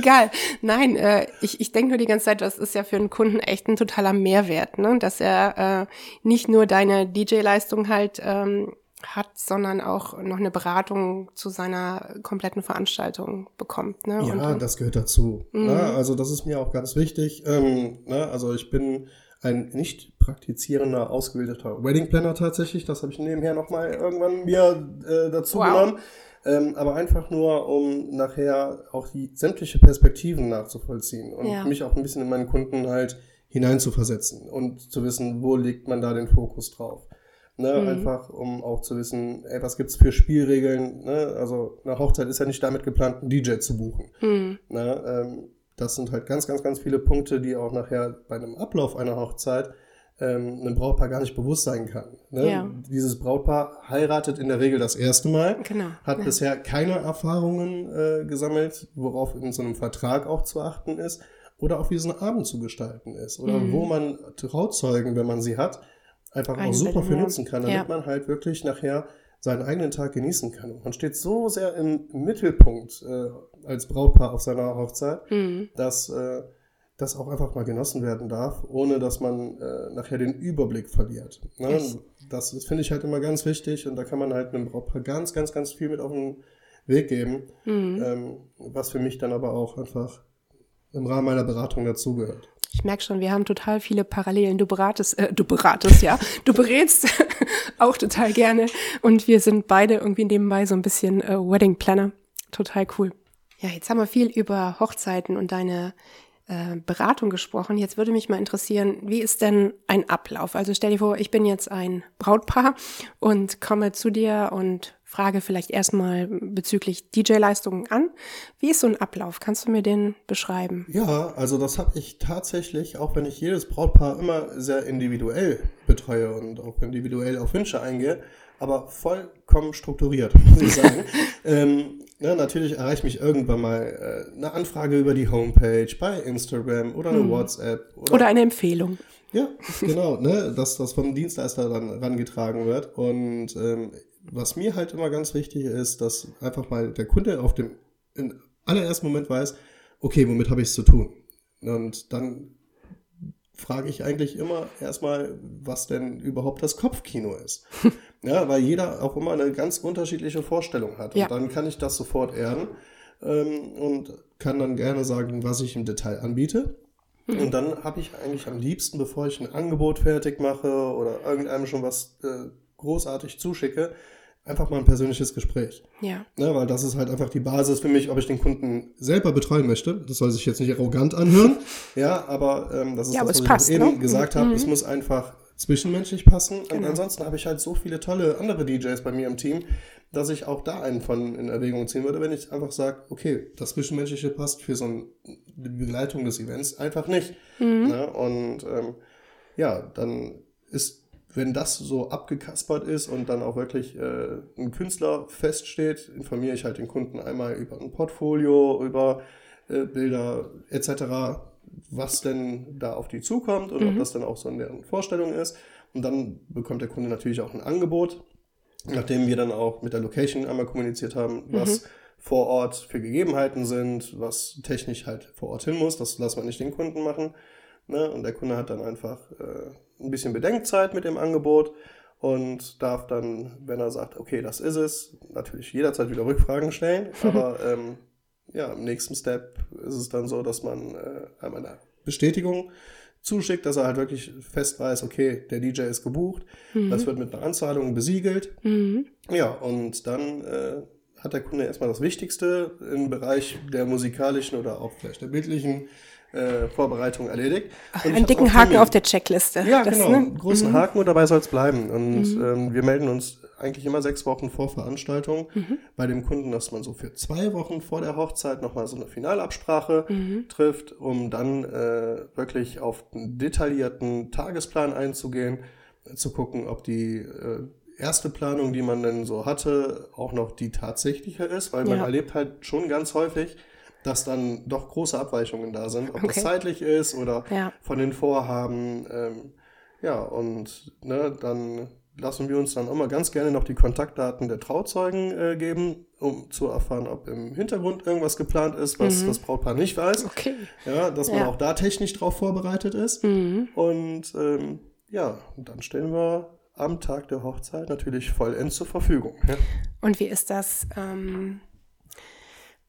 egal. Nein, äh, ich, ich denke nur die ganze Zeit, das ist ja für einen Kunden echt ein totaler Mehrwert, ne? dass er äh, nicht nur deine DJ-Leistung halt ähm, hat, sondern auch noch eine Beratung zu seiner kompletten Veranstaltung bekommt. Ne? Ja, Und, das gehört dazu. Mhm. Ne? Also das ist mir auch ganz wichtig. Ähm, ne? Also ich bin ein nicht praktizierender, ausgebildeter Wedding Planner tatsächlich. Das habe ich nebenher nochmal irgendwann mir äh, dazu Wow. genommen. Ähm, aber einfach nur, um nachher auch die sämtliche Perspektiven nachzuvollziehen und Ja. mich auch ein bisschen in meinen Kunden halt hineinzuversetzen und zu wissen, wo legt man da den Fokus drauf. Ne, Mhm. Einfach, um auch zu wissen, ey, was gibt's für Spielregeln. Ne? Also eine Hochzeit ist ja nicht damit geplant, einen DJ zu buchen. Hm. Ne? Ähm, das sind halt ganz, ganz, ganz viele Punkte, die auch nachher bei einem Ablauf einer Hochzeit ähm, einem Brautpaar gar nicht bewusst sein kann. Ne? Ja. Dieses Brautpaar heiratet in der Regel das erste Mal, Genau. hat ja. bisher keine Erfahrungen äh, gesammelt, worauf in so einem Vertrag auch zu achten ist oder auch wie so ein Abend zu gestalten ist oder Mhm. wo man Trauzeugen, wenn man sie hat, einfach auch super für nutzen kann, damit Ja. man halt wirklich nachher seinen eigenen Tag genießen kann. Und man steht so sehr im Mittelpunkt äh, als Brautpaar auf seiner Hochzeit, Hm. dass äh, das auch einfach mal genossen werden darf, ohne dass man äh, nachher den Überblick verliert. Ne? Yes. Das, das finde ich halt immer ganz wichtig und da kann man halt einem Brautpaar ganz, ganz, ganz viel mit auf den Weg geben, Hm. ähm, was für mich dann aber auch einfach im Rahmen meiner Beratung dazugehört. Ich merke schon, wir haben total viele Parallelen. Du beratest, äh, du beratest, ja. Du berätst auch total gerne. Und wir sind beide irgendwie nebenbei so ein bisschen äh, Wedding Planner. Total cool. Ja, jetzt haben wir viel über Hochzeiten und deine äh, Beratung gesprochen. Jetzt würde mich mal interessieren, wie ist denn ein Ablauf? Also stell dir vor, ich bin jetzt ein Brautpaar und komme zu dir und frage vielleicht erstmal bezüglich DJ-Leistungen an. Wie ist so ein Ablauf? Kannst du mir den beschreiben? Ja, also das habe ich tatsächlich, auch wenn ich jedes Brautpaar immer sehr individuell betreue und auch individuell auf Wünsche eingehe, aber vollkommen strukturiert, muss ich sagen. ähm, ne, natürlich erreicht mich irgendwann mal äh, eine Anfrage über die Homepage bei Instagram oder eine WhatsApp Oder eine Empfehlung? ja, genau, ne, dass das vom Dienstleister dann rangetragen wird. Und ähm, was mir halt immer ganz wichtig ist, dass einfach mal der Kunde auf dem in allerersten Moment weiß, okay, womit habe ich es zu tun? Und dann frage ich eigentlich immer erstmal, was denn überhaupt das Kopfkino ist. ja, weil jeder auch immer eine ganz unterschiedliche Vorstellung hat. Ja. Und dann kann ich das sofort erden ähm, und kann dann gerne sagen, was ich im Detail anbiete. Und dann habe ich eigentlich am liebsten, bevor ich ein Angebot fertig mache oder irgendeinem schon was äh, großartig zuschicke, einfach mal ein persönliches Gespräch. Ja. Ne, weil das ist halt einfach die Basis für mich, ob ich den Kunden selber betreuen möchte. Das soll sich jetzt nicht arrogant anhören. ja, aber ähm, das ist Ja, das, was passt, ich eben ne? gesagt habe. Mhm. Es muss einfach zwischenmenschlich passen. Und Genau. ansonsten habe ich halt so viele tolle andere DJs bei mir im Team, dass ich auch da einen von in Erwägung ziehen würde, wenn ich einfach sage, okay, das Zwischenmenschliche passt für so ein, die Begleitung des Events einfach nicht. Mhm. Ne? Und ähm, ja, dann ist, wenn das so abgekaspert ist und dann auch wirklich äh, ein Künstler feststeht, informiere ich halt den Kunden einmal über ein Portfolio, über äh, Bilder etc., was denn da auf die zukommt und ob das dann auch so in deren Vorstellung ist. Und dann bekommt der Kunde natürlich auch ein Angebot, nachdem wir dann auch mit der Location einmal kommuniziert haben, was vor Ort für Gegebenheiten sind, was technisch halt vor Ort hin muss. Das lassen wir nicht den Kunden machen. Ne? Und der Kunde hat dann einfach äh, ein bisschen Bedenkzeit mit dem Angebot und darf dann, wenn er sagt, okay, das ist es, natürlich jederzeit wieder Rückfragen stellen. Aber ähm, ja, im nächsten Step ist es dann so, dass man äh, einmal eine Bestätigung zuschickt, dass er halt wirklich fest weiß, okay, der DJ ist gebucht, das wird mit einer Anzahlung besiegelt. Mhm. Ja, und dann äh, hat der Kunde erstmal das Wichtigste im Bereich der musikalischen oder auch vielleicht der bildlichen äh, Vorbereitung erledigt. Und Einen dicken Haken auf der Checkliste. Ja, Das, genau. ne? Einen großen Haken und dabei soll es bleiben. Und ähm, wir melden uns eigentlich immer sechs Wochen vor Veranstaltung bei dem Kunden, dass man so für zwei Wochen vor der Hochzeit nochmal so eine Finalabsprache trifft, um dann äh, wirklich auf einen detaillierten Tagesplan einzugehen, äh, zu gucken, ob die äh, erste Planung, die man denn so hatte, auch noch die tatsächliche ist, weil man Ja. erlebt halt schon ganz häufig, dass dann doch große Abweichungen da sind, ob Okay. das zeitlich ist oder Ja. von den Vorhaben. Ähm, ja, und ne, dann lassen wir uns dann immer ganz gerne noch die Kontaktdaten der Trauzeugen äh, geben, um zu erfahren, ob im Hintergrund irgendwas geplant ist, was das Brautpaar nicht weiß. Okay. Ja, dass man Ja. auch da technisch drauf vorbereitet ist. Mhm. Und ähm, ja, und dann stellen wir am Tag der Hochzeit natürlich vollends zur Verfügung. Ja. Und wie ist das, ähm,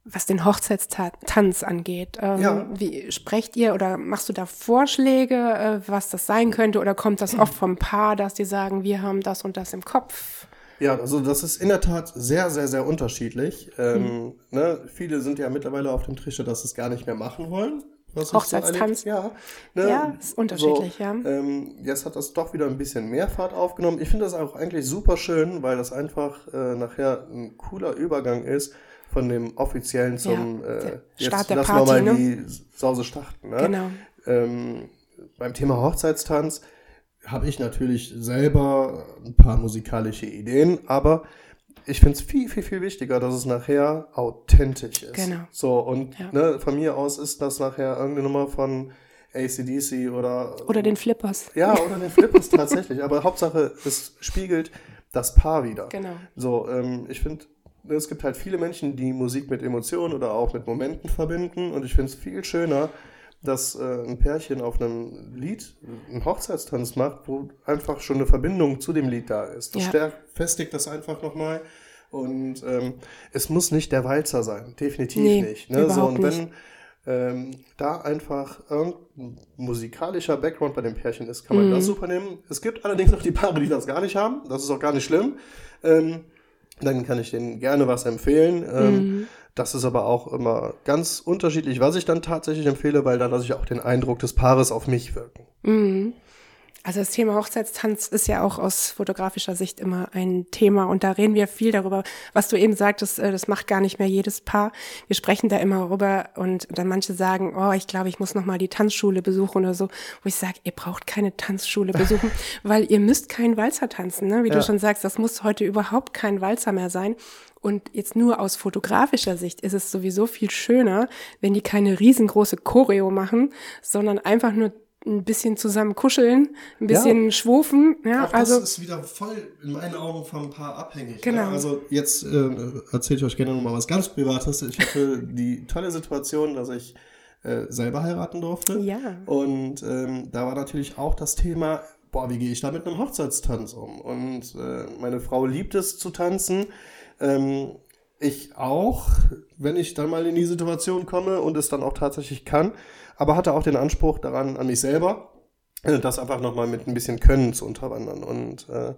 was den Hochzeitstanz angeht? Ähm, Ja. Wie sprecht ihr oder machst du da Vorschläge, äh, was das sein könnte? Oder kommt das oft vom Paar, dass die sagen, wir haben das und das im Kopf? Ja, also das ist in der Tat sehr, sehr, sehr unterschiedlich. Ähm, ne? Viele sind ja mittlerweile auf dem Trichter, dass sie es gar nicht mehr machen wollen. so Hochzeitstanz. Ja, ne? Ja, ist unterschiedlich, ja. Ähm, jetzt hat das doch wieder ein bisschen mehr Fahrt aufgenommen. Ich finde das auch eigentlich super schön, weil das einfach äh, nachher ein cooler Übergang ist von dem offiziellen zum Ja, äh, jetzt Start der lassen Party, wir mal ne? die Sause starten. Ne? Genau. Ähm, beim Thema Hochzeitstanz habe ich natürlich selber ein paar musikalische Ideen, aber ich finde es viel, viel, viel wichtiger, dass es nachher authentisch ist. Genau. So, und Ja. ne, von mir aus ist das nachher irgendeine Nummer von ACDC oder. Oder den Flippers. Ja, oder den Flippers tatsächlich. Aber Hauptsache, es spiegelt das Paar wieder. Genau. So, ähm, ich finde, es gibt halt viele Menschen, die Musik mit Emotionen oder auch mit Momenten verbinden. Und ich finde es viel schöner, dass äh, ein Pärchen auf einem Lied einen Hochzeitstanz macht, wo einfach schon eine Verbindung zu dem Lied da ist. Das Ja. stärkt, festigt das einfach nochmal. Und ähm, es muss nicht der Walzer sein, definitiv Nee, nicht. Ne? So, und wenn ähm, da einfach irgendein musikalischer Background bei dem Pärchen ist, kann man Mhm. das super nehmen. Es gibt allerdings auch die Paare, die das gar nicht haben. Das ist auch gar nicht schlimm. Ähm, dann kann ich denen gerne was empfehlen. Ähm, Mhm. Das ist aber auch immer ganz unterschiedlich, was ich dann tatsächlich empfehle, weil dann lasse ich auch den Eindruck des Paares auf mich wirken. Mhm. Also das Thema Hochzeitstanz ist ja auch aus fotografischer Sicht immer ein Thema und da reden wir viel darüber, was du eben sagtest, äh, das macht gar nicht mehr jedes Paar. Wir sprechen da immer rüber und dann manche sagen, oh, ich glaube, ich muss noch mal die Tanzschule besuchen oder so, wo ich sage, ihr braucht keine Tanzschule besuchen, weil ihr müsst keinen Walzer tanzen, ne? Wie Ja. du schon sagst, das muss heute überhaupt kein Walzer mehr sein. Und jetzt nur aus fotografischer Sicht ist es sowieso viel schöner, wenn die keine riesengroße Choreo machen, sondern einfach nur ein bisschen zusammen kuscheln, ein bisschen schwufen. Ja, Auch also das ist wieder voll in meinen Augen vom Paar abhängig. Genau. Ne? Also jetzt äh, erzähle ich euch gerne noch mal was ganz Privates. Ich hatte die tolle Situation, dass ich äh, selber heiraten durfte. Ja. Und ähm, da war natürlich auch das Thema, boah, wie gehe ich da mit einem Hochzeitstanz um? Und äh, meine Frau liebt es zu tanzen. Ähm, ich auch, wenn ich dann mal in die Situation komme und es dann auch tatsächlich kann, aber hatte auch den Anspruch daran an mich selber, äh, das einfach nochmal mit ein bisschen Können zu unterwandern. Und äh,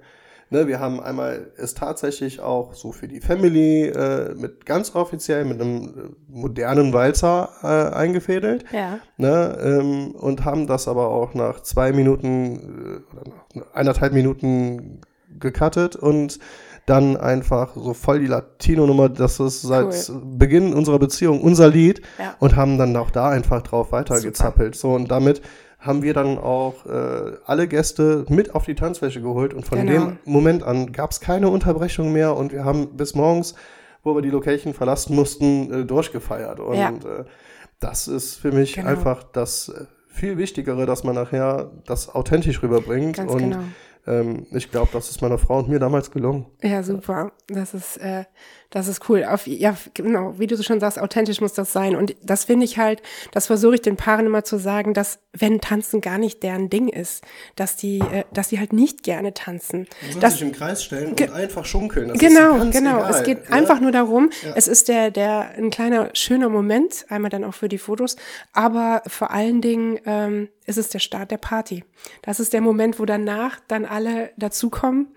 ne, wir haben einmal es tatsächlich auch so für die Family äh, mit ganz offiziell mit einem äh, modernen Walzer äh, eingefädelt. ja, Ne, ähm, und haben das aber auch nach zwei Minuten äh, oder nach eineinhalb Minuten gecuttet und dann einfach so voll die Latino-Nummer, das ist seit Beginn unserer Beziehung unser Lied Ja. und haben dann auch da einfach drauf weitergezappelt. So und damit haben wir dann auch äh, alle Gäste mit auf die Tanzfläche geholt und von Genau. dem Moment an gab es keine Unterbrechung mehr und wir haben bis morgens, wo wir die Location verlassen mussten, äh, durchgefeiert und Ja. äh, das ist für mich Genau. einfach das äh, viel Wichtigere, dass man nachher das authentisch rüberbringt. Ganz und genau. Ähm, ich glaube, das ist meiner Frau und mir damals gelungen. Ja, super. Das ist, äh, das ist cool. Auf, ja, genau, wie du so schon sagst, authentisch muss das sein. Und das finde ich halt, das versuche ich den Paaren immer zu sagen, dass wenn Tanzen gar nicht deren Ding ist, dass die, äh, dass die halt nicht gerne tanzen. Man soll Das, sich im Kreis stellen und einfach schunkeln. Das genau, genau. Egal, es geht ja? einfach nur darum, es ist der, der, ein kleiner, schöner Moment, einmal dann auch für die Fotos, aber vor allen Dingen, ähm, ist es der Start der Party. Das ist der Moment, wo danach dann alle dazukommen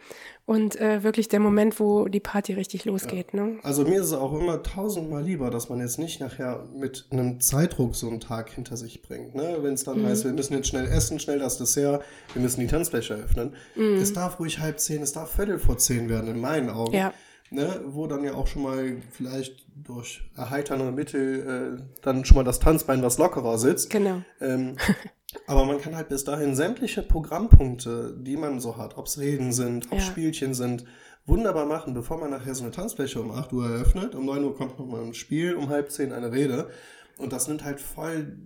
und äh, wirklich der Moment, wo die Party richtig losgeht. Ne? Also mir ist es auch immer tausendmal lieber, dass man jetzt nicht nachher mit einem Zeitdruck so einen Tag hinter sich bringt. Ne? Wenn es dann Mhm. heißt, wir müssen jetzt schnell essen, schnell das Dessert, wir müssen die Tanzfläche öffnen. Mhm. Es darf ruhig halb zehn, es darf viertel vor zehn werden, in meinen Augen. Ja. Ne? Wo dann ja auch schon mal vielleicht durch erheiternde Mittel äh, dann schon mal das Tanzbein was lockerer sitzt. Genau. Ähm, aber man kann halt bis dahin sämtliche Programmpunkte, die man so hat, ob es Reden sind, ob Ja. Spielchen sind, wunderbar machen, bevor man nachher so eine Tanzfläche um 8 Uhr eröffnet. Um 9 Uhr kommt nochmal ein Spiel, um halb 10 eine Rede. Und das nimmt halt voll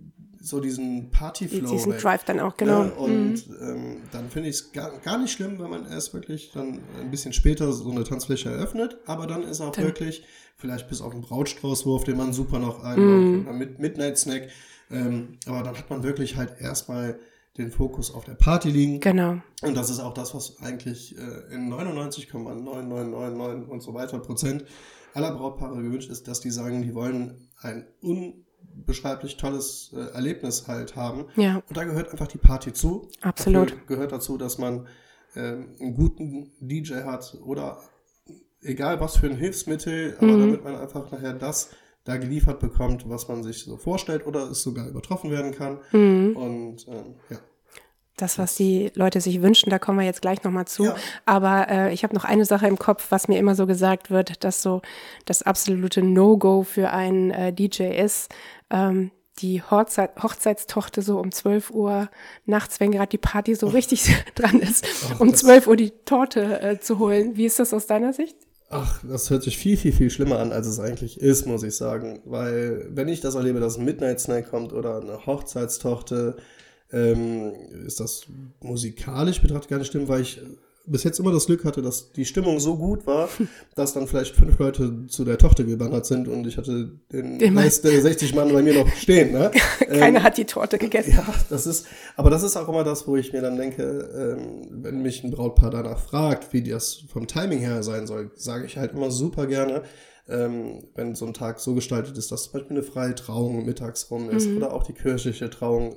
so diesen Partyflow Diesen weg. Drive dann auch, genau. Ne? Und ähm, dann finde ich es gar, gar nicht schlimm, wenn man erst wirklich dann ein bisschen später so eine Tanzfläche eröffnet, aber dann ist auch wirklich, vielleicht bis auf einen Brautstraußwurf, den man super noch einbaut, oder mit Midnight Snack, ähm, aber dann hat man wirklich halt erstmal den Fokus auf der Party liegen. Genau. Und das ist auch das, was eigentlich äh, in 99,9999 und so weiter Prozent aller Brautpaare gewünscht ist, dass die sagen, die wollen ein unbeschreiblich tolles äh, Erlebnis halt haben. Ja. Und da gehört einfach die Party zu. Absolut. Dafür gehört dazu, dass man ähm, einen guten DJ hat oder egal was für ein Hilfsmittel, aber Mhm. damit man einfach nachher das da geliefert bekommt, was man sich so vorstellt oder es sogar übertroffen werden kann. Mhm. Und ähm, ja. Das, was die Leute sich wünschen, da kommen wir jetzt gleich nochmal zu. Ja. Aber äh, ich habe noch eine Sache im Kopf, was mir immer so gesagt wird, dass so das absolute No-Go für einen äh, DJ ist. Ähm, die Hochzeit, Hochzeitstochter so um 12 Uhr nachts, wenn gerade die Party so richtig dran ist, um das- 12 Uhr die Torte äh, zu holen. Wie ist das aus deiner Sicht? Ach, das hört sich viel, viel, viel schlimmer an, als es eigentlich ist, muss ich sagen. Weil, wenn ich das erlebe, dass ein Midnight Snack kommt oder eine Hochzeitstochter, ähm, ist das musikalisch betrachtet gar nicht schlimm, weil ich bis jetzt immer das Glück hatte, dass die Stimmung so gut war, dass dann vielleicht fünf Leute zu der Tochter gewandert sind und ich hatte den der 60 Mann bei mir noch stehen. Ne? Keiner hat die Torte gegessen. Ja, das ist, aber das ist auch immer das, wo ich mir dann denke, ähm, wenn mich ein Brautpaar danach fragt, wie das vom Timing her sein soll, sage ich halt immer super gerne, ähm, wenn so ein Tag so gestaltet ist, dass zum Beispiel eine freie Trauung mittags rum ist oder auch die kirchliche Trauung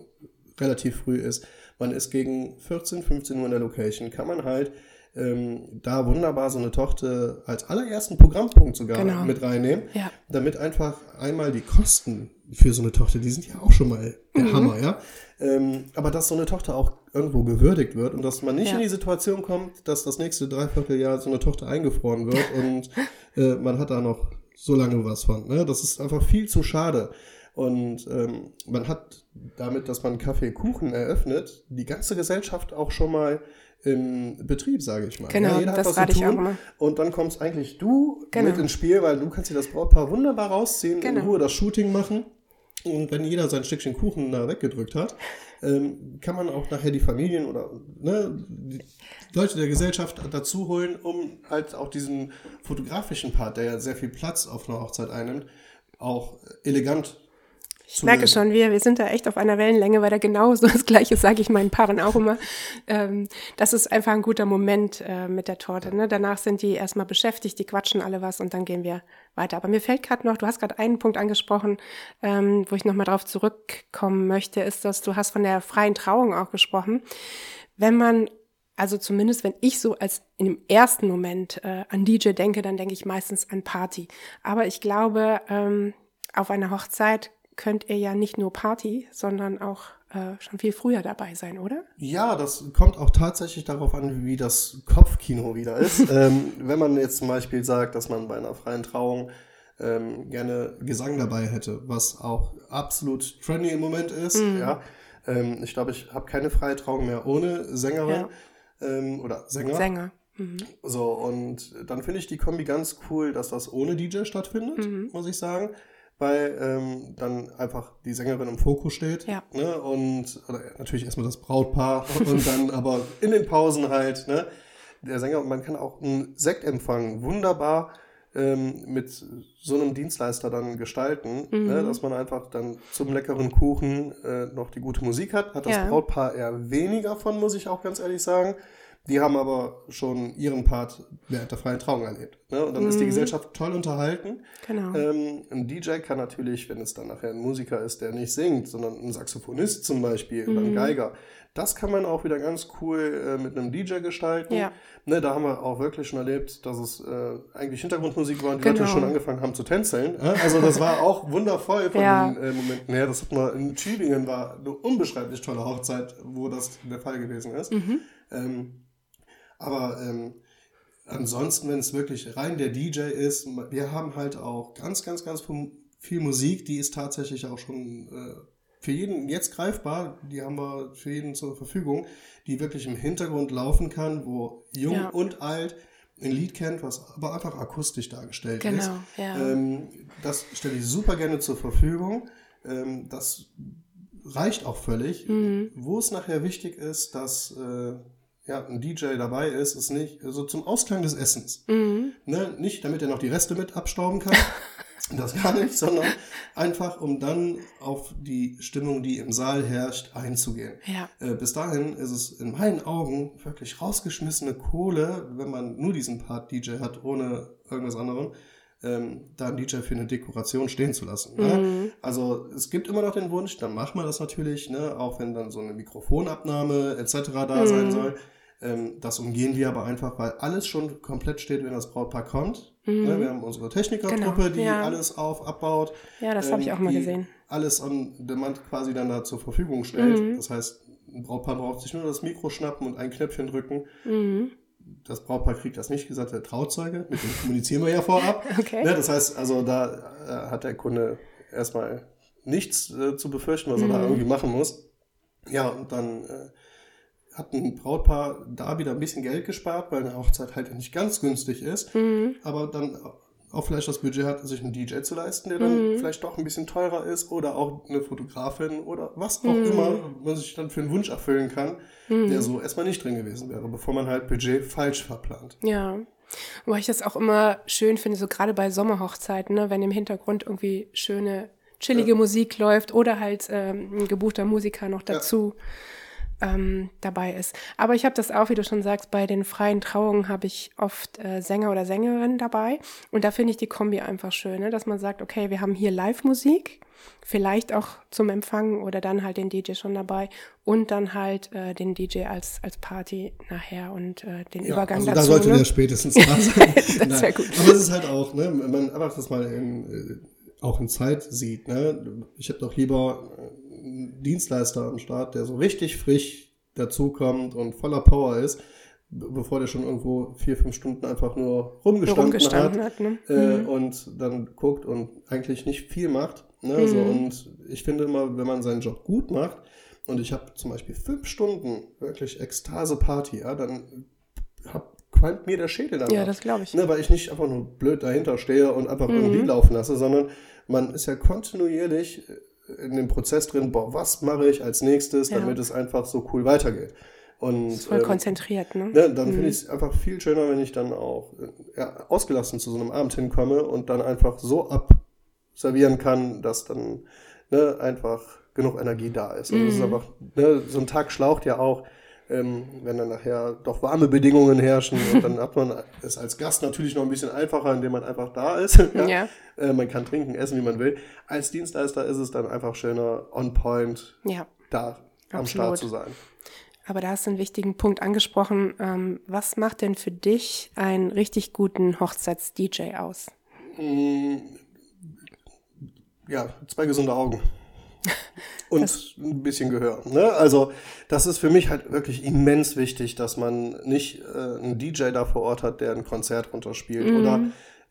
relativ früh ist. Man ist gegen 14, 15 Uhr in der Location, kann man halt ähm, da wunderbar so eine Tochter als allerersten Programmpunkt sogar Genau. mit reinnehmen, Ja. damit einfach einmal die Kosten für so eine Tochter, die sind ja auch schon mal der Mhm. Hammer, ja. Ähm, aber dass so eine Tochter auch irgendwo gewürdigt wird und dass man nicht Ja. in die Situation kommt, dass das nächste Dreivierteljahr so eine Tochter eingefroren wird und äh, man hat da noch so lange was von. Ne? Das ist einfach viel zu schade. Und ähm, man hat damit, dass man Kaffee Kuchen eröffnet, die ganze Gesellschaft auch schon mal im Betrieb, sage ich mal. Genau, jeder hat das zu rate ich tun. auch immer. Und dann kommst eigentlich du Genau. mit ins Spiel, weil du kannst dir das Brautpaar wunderbar rausziehen, Genau. in Ruhe das Shooting machen. Und wenn jeder sein Stückchen Kuchen da weggedrückt hat, ähm, kann man auch nachher die Familien oder ne, die Leute der Gesellschaft dazu holen, um halt auch diesen fotografischen Part, der ja sehr viel Platz auf einer Hochzeit einnimmt, auch elegant Ich merke schon, wir, wir sind da echt auf einer Wellenlänge, weil da genau so das Gleiche sage ich meinen Paaren auch immer. Ähm, das ist einfach ein guter Moment äh, mit der Torte. Ne? Danach sind die erstmal beschäftigt, die quatschen alle was und dann gehen wir weiter. Aber mir fällt gerade noch, du hast gerade einen Punkt angesprochen, ähm, wo ich nochmal drauf zurückkommen möchte, ist, dass du hast von der freien Trauung auch gesprochen. Wenn man also zumindest wenn ich so als in dem ersten Moment äh, an DJ denke, dann denke ich meistens an Party. Aber ich glaube, ähm, auf einer Hochzeit könnt ihr ja nicht nur Party, sondern auch äh, schon viel früher dabei sein, oder? Ja, das kommt auch tatsächlich darauf an, wie das Kopfkino wieder ist. ähm, wenn man jetzt zum Beispiel sagt, dass man bei einer freien Trauung ähm, gerne Gesang dabei hätte, was auch absolut trendy im Moment ist. Ja, ähm, ich glaube, ich habe keine freie Trauung mehr ohne Sängerin ähm, oder Sänger. Sänger. Mhm. So, und dann finde ich die Kombi ganz cool, dass das ohne DJ stattfindet, Mhm. muss ich sagen. Weil ähm, dann einfach die Sängerin im Fokus steht. Ja. Ne? Und natürlich erstmal das Brautpaar und dann aber in den Pausen halt, ne? Der Sänger, und man kann auch einen Sektempfang wunderbar ähm, mit so einem Dienstleister dann gestalten, Mhm. ne? dass man einfach dann zum leckeren Kuchen äh, noch die gute Musik hat. Hat das Ja. Brautpaar eher weniger von, muss ich auch ganz ehrlich sagen. Die haben aber schon ihren Part während der freien Trauung erlebt. Ne? Und dann ist die Mhm. Gesellschaft toll unterhalten. Genau. Ähm, ein DJ kann natürlich, wenn es dann nachher ein Musiker ist, der nicht singt, sondern ein Saxophonist zum Beispiel oder Mhm. ein Geiger, das kann man auch wieder ganz cool äh, mit einem DJ gestalten. Ja. Ne, da haben wir auch wirklich schon erlebt, dass es äh, eigentlich Hintergrundmusik war und die Genau. Leute schon angefangen haben zu tänzeln. Äh? Also das war auch wundervoll von Ja. den äh, Momenten her. Das hat man in Tübingen war eine unbeschreiblich tolle Hochzeit, wo das der Fall gewesen ist. Mhm. Ähm, aber ähm, ansonsten, wenn es wirklich rein der DJ ist, wir haben halt auch ganz, ganz, ganz viel Musik, die ist tatsächlich auch schon äh, für jeden jetzt greifbar, die haben wir für jeden zur Verfügung, die wirklich im Hintergrund laufen kann, wo jung Ja. und alt ein Lied kennt, was aber einfach akustisch dargestellt ist. Genau, ja. Ähm, das stelle ich super gerne zur Verfügung. Ähm, das reicht auch völlig. Mhm. Wo es nachher wichtig ist, dass äh, ja, ein DJ dabei ist, ist nicht so also zum Ausklang des Essens. Mhm. Ne? Nicht, damit er noch die Reste mit abstauben kann. Das gar nicht, sondern einfach, um dann auf die Stimmung, die im Saal herrscht, einzugehen. Ja. Äh, bis dahin ist es in meinen Augen wirklich rausgeschmissene Kohle, wenn man nur diesen Part DJ hat, ohne irgendwas anderem, ähm, da einen DJ für eine Dekoration stehen zu lassen. Ne? Mhm. Also es gibt immer noch den Wunsch, dann macht man das natürlich, ne? auch wenn dann so eine Mikrofonabnahme etc. da Mhm. sein soll. Ähm, das umgehen wir aber einfach, weil alles schon komplett steht, wenn das Brautpaar kommt. Ne, wir haben unsere Technikergruppe, Genau, die ja. alles auf, abbaut. Ja, das habe ich ähm, auch mal die gesehen. Alles on demand quasi dann da zur Verfügung stellt. Mhm. Das heißt, ein Brautpaar braucht sich nur das Mikro schnappen und ein Knöpfchen drücken. Mhm. Das Brautpaar kriegt das nicht gesagt, der Trauzeuge, mit dem kommunizieren wir ja vorab. Okay. Ne, das heißt, also da äh, hat der Kunde erstmal nichts äh, zu befürchten, was er da Mhm. irgendwie machen muss. Ja, und dann äh, hat ein Brautpaar da wieder ein bisschen Geld gespart, weil eine Hochzeit halt nicht ganz günstig ist, Mhm. aber dann auch vielleicht das Budget hat, sich einen DJ zu leisten, der dann Mhm. vielleicht doch ein bisschen teurer ist oder auch eine Fotografin oder was auch Mhm. immer man sich dann für einen Wunsch erfüllen kann, der so erstmal nicht drin gewesen wäre, bevor man halt Budget falsch verplant. Ja. Wobei ich das auch immer schön finde, so gerade bei Sommerhochzeiten, ne, wenn im Hintergrund irgendwie schöne, chillige Musik läuft oder halt ähm, ein gebuchter Musiker noch dazu ähm, dabei ist. Aber ich habe das auch, wie du schon sagst, bei den freien Trauungen habe ich oft äh, Sänger oder Sängerinnen dabei. Und da finde ich die Kombi einfach schön, ne, dass man sagt, okay, wir haben hier Live-Musik, vielleicht auch zum Empfang oder dann halt den DJ schon dabei und dann halt äh, den DJ als, als Party nachher und äh, den Übergang also dazu. Da sollte ne? der spätestens da sein. Das gut. Aber es ist halt auch, ne, wenn man einfach das mal in, äh, auch in Zeit sieht, ne, ich hätte doch lieber einen Dienstleister am Start, der so richtig frisch dazukommt und voller Power ist, be- bevor der schon irgendwo vier, fünf Stunden einfach nur rumgestanden, rumgestanden hat, hat. Ne? äh, Mhm. und dann guckt und eigentlich nicht viel macht. Ne? So, und ich finde immer, wenn man seinen Job gut macht, und ich habe zum Beispiel fünf Stunden wirklich Ekstase-Party, ja, dann hab, qualmt mir der Schädel danach. Ja, das glaube ich. Ne, weil ich nicht einfach nur blöd dahinter stehe und einfach Mhm. irgendwie laufen lasse, sondern man ist ja kontinuierlich in dem Prozess drin, boah, was mache ich als nächstes, Ja. damit es einfach so cool weitergeht. Und Ist voll ähm, konzentriert, ne? Ne, dann finde ich es einfach viel schöner, wenn ich dann auch äh, ja, ausgelassen zu so einem Abend hinkomme und dann einfach so abservieren kann, dass dann ne, einfach genug Energie da ist. Und das ist einfach, ne, so ein Tag schlaucht ja auch, ähm, wenn dann nachher doch warme Bedingungen herrschen und dann hat man es als Gast natürlich noch ein bisschen einfacher, indem man einfach da ist. ja. Ja. Äh, man kann trinken, essen, wie man will. Als Dienstleister ist es dann einfach schöner, on point Ja. da am Absolut. Start zu sein. Aber da hast du einen wichtigen Punkt angesprochen. Ähm, was macht denn für dich einen richtig guten Hochzeits-DJ aus? Mm, ja, zwei gesunde Augen. Und ein bisschen Gehör. Ne? Also, das ist für mich halt wirklich immens wichtig, dass man nicht äh, einen DJ da vor Ort hat, der ein Konzert runterspielt. Oder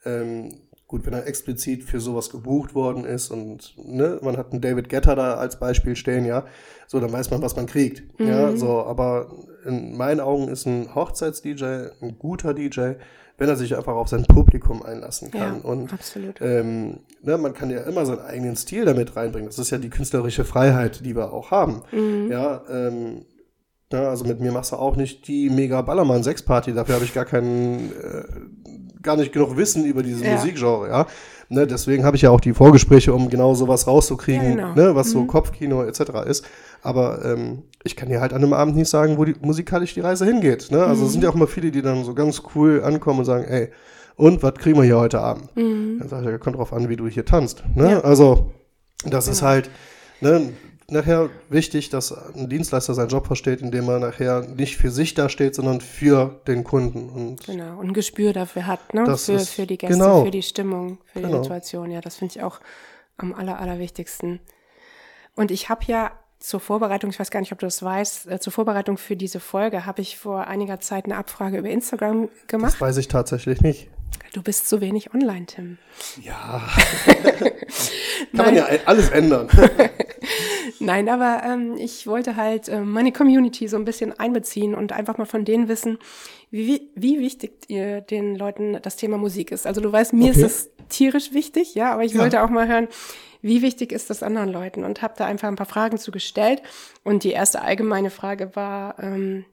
ähm, gut, wenn er explizit für sowas gebucht worden ist und ne, man hat einen David Getter da als Beispiel stehen, ja, so, dann weiß man, was man kriegt. Ja, so, aber in meinen Augen ist ein Hochzeits-DJ ein guter DJ, wenn er sich einfach auf sein Publikum einlassen kann. Ja, und absolut. ähm, ne, man kann ja immer seinen eigenen Stil damit reinbringen. Das ist ja die künstlerische Freiheit, die wir auch haben. Mhm. Ja, ähm, ja, also mit mir machst du auch nicht die mega Ballermann Sexparty. Dafür habe ich gar keinen, äh, gar nicht genug Wissen über dieses Ja. Musikgenre. Ja, ne, deswegen habe ich ja auch die Vorgespräche, um genau sowas rauszukriegen, Ja, genau. ne, was so Kopfkino etc. ist. Aber ähm, ich kann dir halt an einem Abend nicht sagen, wo die musikalisch die Reise hingeht. Ne? Also es sind ja auch immer viele, die dann so ganz cool ankommen und sagen, ey, und was kriegen wir hier heute Abend? Dann sage ich, kommt drauf an, wie du hier tanzt. Ne? Ja. Also, das ist halt ne, nachher wichtig, dass ein Dienstleister seinen Job versteht, indem er nachher nicht für sich da steht, sondern für den Kunden. Und Genau. Und ein Gespür dafür hat, ne? Für, ist- für die Gäste, genau. für die Stimmung, für die Genau. Situation. Ja, das finde ich auch am aller, allerwichtigsten. Und ich habe ja zur Vorbereitung, ich weiß gar nicht, ob du das weißt, äh, zur Vorbereitung für diese Folge habe ich vor einiger Zeit eine Abfrage über Instagram gemacht. das weiß ich tatsächlich nicht. Du bist so wenig online, Tim. Ja. Kann man ja alles ändern. Nein, aber ähm, ich wollte halt ähm, meine Community so ein bisschen einbeziehen und einfach mal von denen wissen, wie, wie wichtig ihr den Leuten das Thema Musik ist. Also du weißt, mir Okay. ist es tierisch wichtig, ja, aber ich Ja. wollte auch mal hören, wie wichtig ist das anderen Leuten und habe da einfach ein paar Fragen zu gestellt. Und die erste allgemeine Frage war, ähm,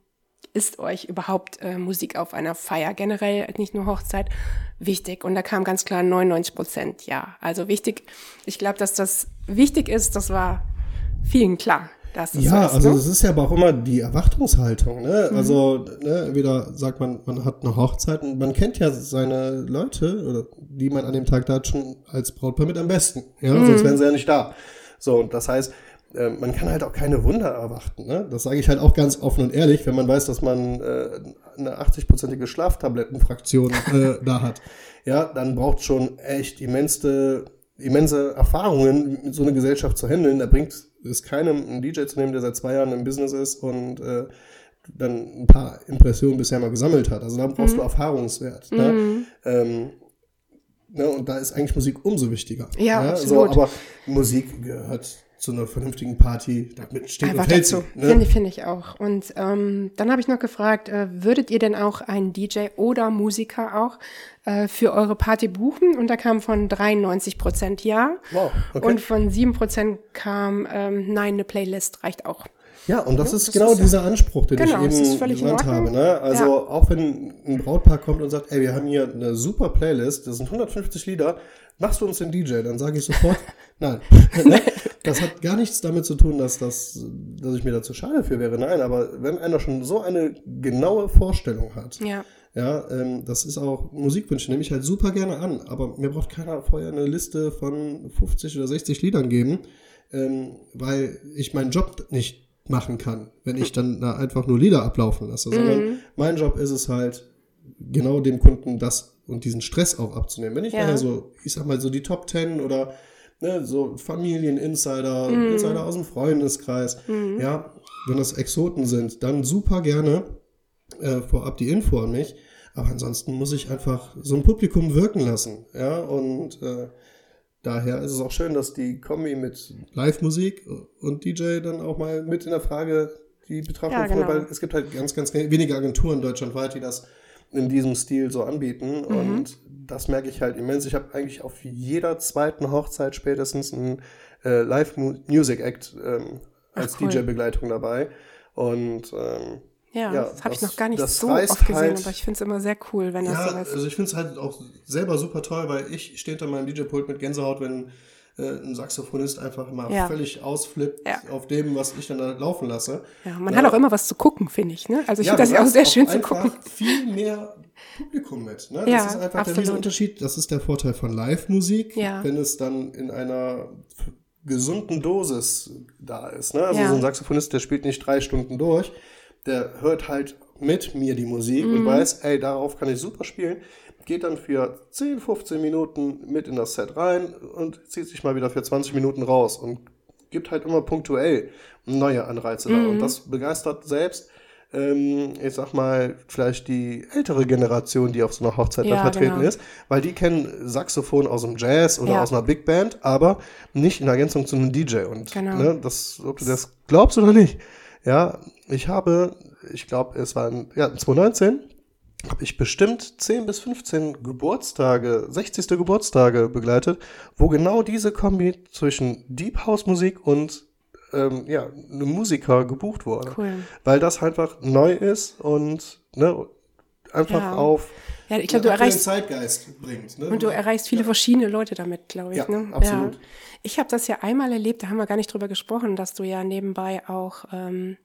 ist euch überhaupt äh, Musik auf einer Feier generell, nicht nur Hochzeit, wichtig? Und da kam ganz klar 99 Prozent ja. Also wichtig, ich glaube, dass das wichtig ist, das war vielen klar. Dass das Ja, so ist, also ne? es ist ja aber auch immer die Erwartungshaltung. Ne? Also ne, entweder sagt man, man hat eine Hochzeit und man kennt ja seine Leute, oder die man an dem Tag da hat, schon als Brautpaar mit am besten. Ja, sonst wären sie ja nicht da. So, und das heißt, äh, man kann halt auch keine Wunder erwarten. Ne? Das sage ich halt auch ganz offen und ehrlich, wenn man weiß, dass man äh, eine 80-prozentige Schlaftablettenfraktion äh, da hat. Ja, dann braucht schon echt immense, immense Erfahrungen, so eine Gesellschaft zu handeln. Da bringt es keinem, einen DJ zu nehmen, der seit zwei Jahren im Business ist und äh, dann ein paar Impressionen bisher mal gesammelt hat. Also da brauchst mhm. du Erfahrungswert. Ne? Mhm. Ähm, ne, und da ist eigentlich Musik umso wichtiger. Ja, ne? absolut. So, aber Musik gehört zu einer vernünftigen Party, damit steht Einfach und fällt dazu. Ne? Finde find ich auch. Und ähm, dann habe ich noch gefragt, äh, würdet ihr denn auch einen DJ oder Musiker auch äh, für eure Party buchen? Und da kam von 93 Prozent ja. Wow, okay. Und von 7 Prozent kam, ähm, nein, eine Playlist reicht auch. Ja, und das ja, ist das genau ist, dieser Anspruch, den genau, ich eben genannt habe. Ne? Also ja. auch wenn ein Brautpaar kommt und sagt, ey, wir haben hier eine super Playlist, das sind 150 Lieder, machst du uns den DJ? Dann sage ich sofort, nein. Ne? Das hat gar nichts damit zu tun, dass, das, dass ich mir dazu schade für wäre. Nein, aber wenn einer schon so eine genaue Vorstellung hat, ja. Ja, ähm, das ist auch Musikwünsche, nehme ich halt super gerne an, aber mir braucht keiner vorher eine Liste von 50 oder 60 Liedern geben, ähm, weil ich meinen Job nicht machen kann, wenn ich dann da einfach nur Lieder ablaufen lasse, mhm. sondern mein Job ist es halt, genau dem Kunden das und diesen Stress auch abzunehmen. Wenn ich ja. so, ich sag mal so die Top Ten oder ne, so Familien-Insider, mhm. Insider aus dem Freundeskreis, mhm. ja, wenn das Exoten sind, dann super gerne äh, vorab die Info an mich. Aber ansonsten muss ich einfach so ein Publikum wirken lassen, ja, und äh, daher ist es auch schön, dass die Kombi mit Live-Musik und DJ dann auch mal mit in der Frage die Betrachtung ja, genau. weil es gibt halt ganz, ganz wenige Agenturen deutschlandweit, die das in diesem Stil so anbieten. Mhm. Und das merke ich halt immens. Ich habe eigentlich auf jeder zweiten Hochzeit spätestens einen äh, Live-Music-Act ähm, als cool. DJ-Begleitung dabei. Und ähm, ja, ja, das habe ich noch gar nicht so oft gesehen, halt, aber ich finde es immer sehr cool, wenn das ja, so ist. Also ich finde es halt auch selber super toll, weil ich stehe da meinem DJ-Pult mit Gänsehaut, wenn äh, ein Saxophonist einfach mal ja. völlig ausflippt ja. auf dem, was ich dann da laufen lasse. Ja, man hat auch immer was zu gucken, finde ich. Ne? Also ich finde das ja auch sehr schön zu gucken. viel mehr Publikum mit. Ne? Das ist einfach absolut. der Unterschied. Das ist der Vorteil von Live-Musik, wenn es dann in einer gesunden Dosis da ist. Ne? Also so ein Saxophonist, der spielt nicht drei Stunden durch, der hört halt mit mir die Musik mhm. und weiß, ey, darauf kann ich super spielen, geht dann für 10, 15 Minuten mit in das Set rein und zieht sich mal wieder für 20 Minuten raus und gibt halt immer punktuell neue Anreize mhm. da. Und mhm. das begeistert selbst, ähm, ich sag mal, vielleicht die ältere Generation, die auf so einer Hochzeit ja, vertreten genau. ist, weil die kennen Saxophon aus dem Jazz oder ja. aus einer Big Band, aber nicht in Ergänzung zu einem DJ. Und genau. ne, das, ob du das glaubst oder nicht, ja, ich habe, ich glaube, es war ja, 2019, habe ich bestimmt 10 bis 15 Geburtstage, 60. Geburtstage begleitet, wo genau diese Kombi zwischen Deep House Musik und ähm, ja, einem Musiker gebucht wurde. Cool. Weil das einfach neu ist und ne, einfach ja. auf ja, ich glaube, du erreichst Zeitgeist bringt. Ne? Und du erreichst viele ja. verschiedene Leute damit, glaube ich. Ja, ne? absolut. Ja. Ich habe das ja einmal erlebt, da haben wir gar nicht drüber gesprochen, dass du ja nebenbei auch ähm,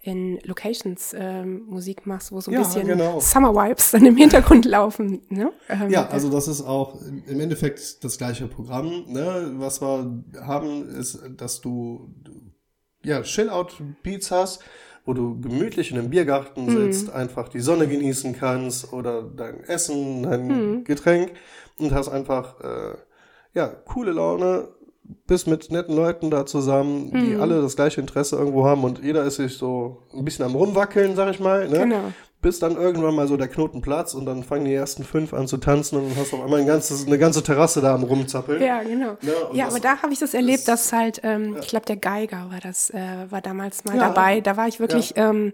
in Locations ähm, Musik machst, wo so ein ja, bisschen genau. Summer Vibes dann im Hintergrund laufen. Ne? Ähm, ja, also das ist auch im Endeffekt das gleiche Programm. Ne? Was wir haben, ist, dass du ja Chill-Out-Beats hast, wo du gemütlich in einem Biergarten mhm. sitzt, einfach die Sonne genießen kannst oder dein Essen, dein mhm. Getränk und hast einfach äh, ja coole Laune bist mit netten Leuten da zusammen, die mhm. alle das gleiche Interesse irgendwo haben und jeder ist sich so ein bisschen am rumwackeln, sag ich mal. Ne? Genau bis dann irgendwann mal so der Knoten platzt und dann fangen die ersten fünf an zu tanzen und dann hast du auf einmal ein ganzes, eine ganze Terrasse da am rumzappeln. Ja, genau. Ja, ja aber da habe ich das erlebt, dass halt, ähm, ja. ich glaube, der Geiger war das, äh, war damals mal ja. dabei. Da war ich wirklich, ähm,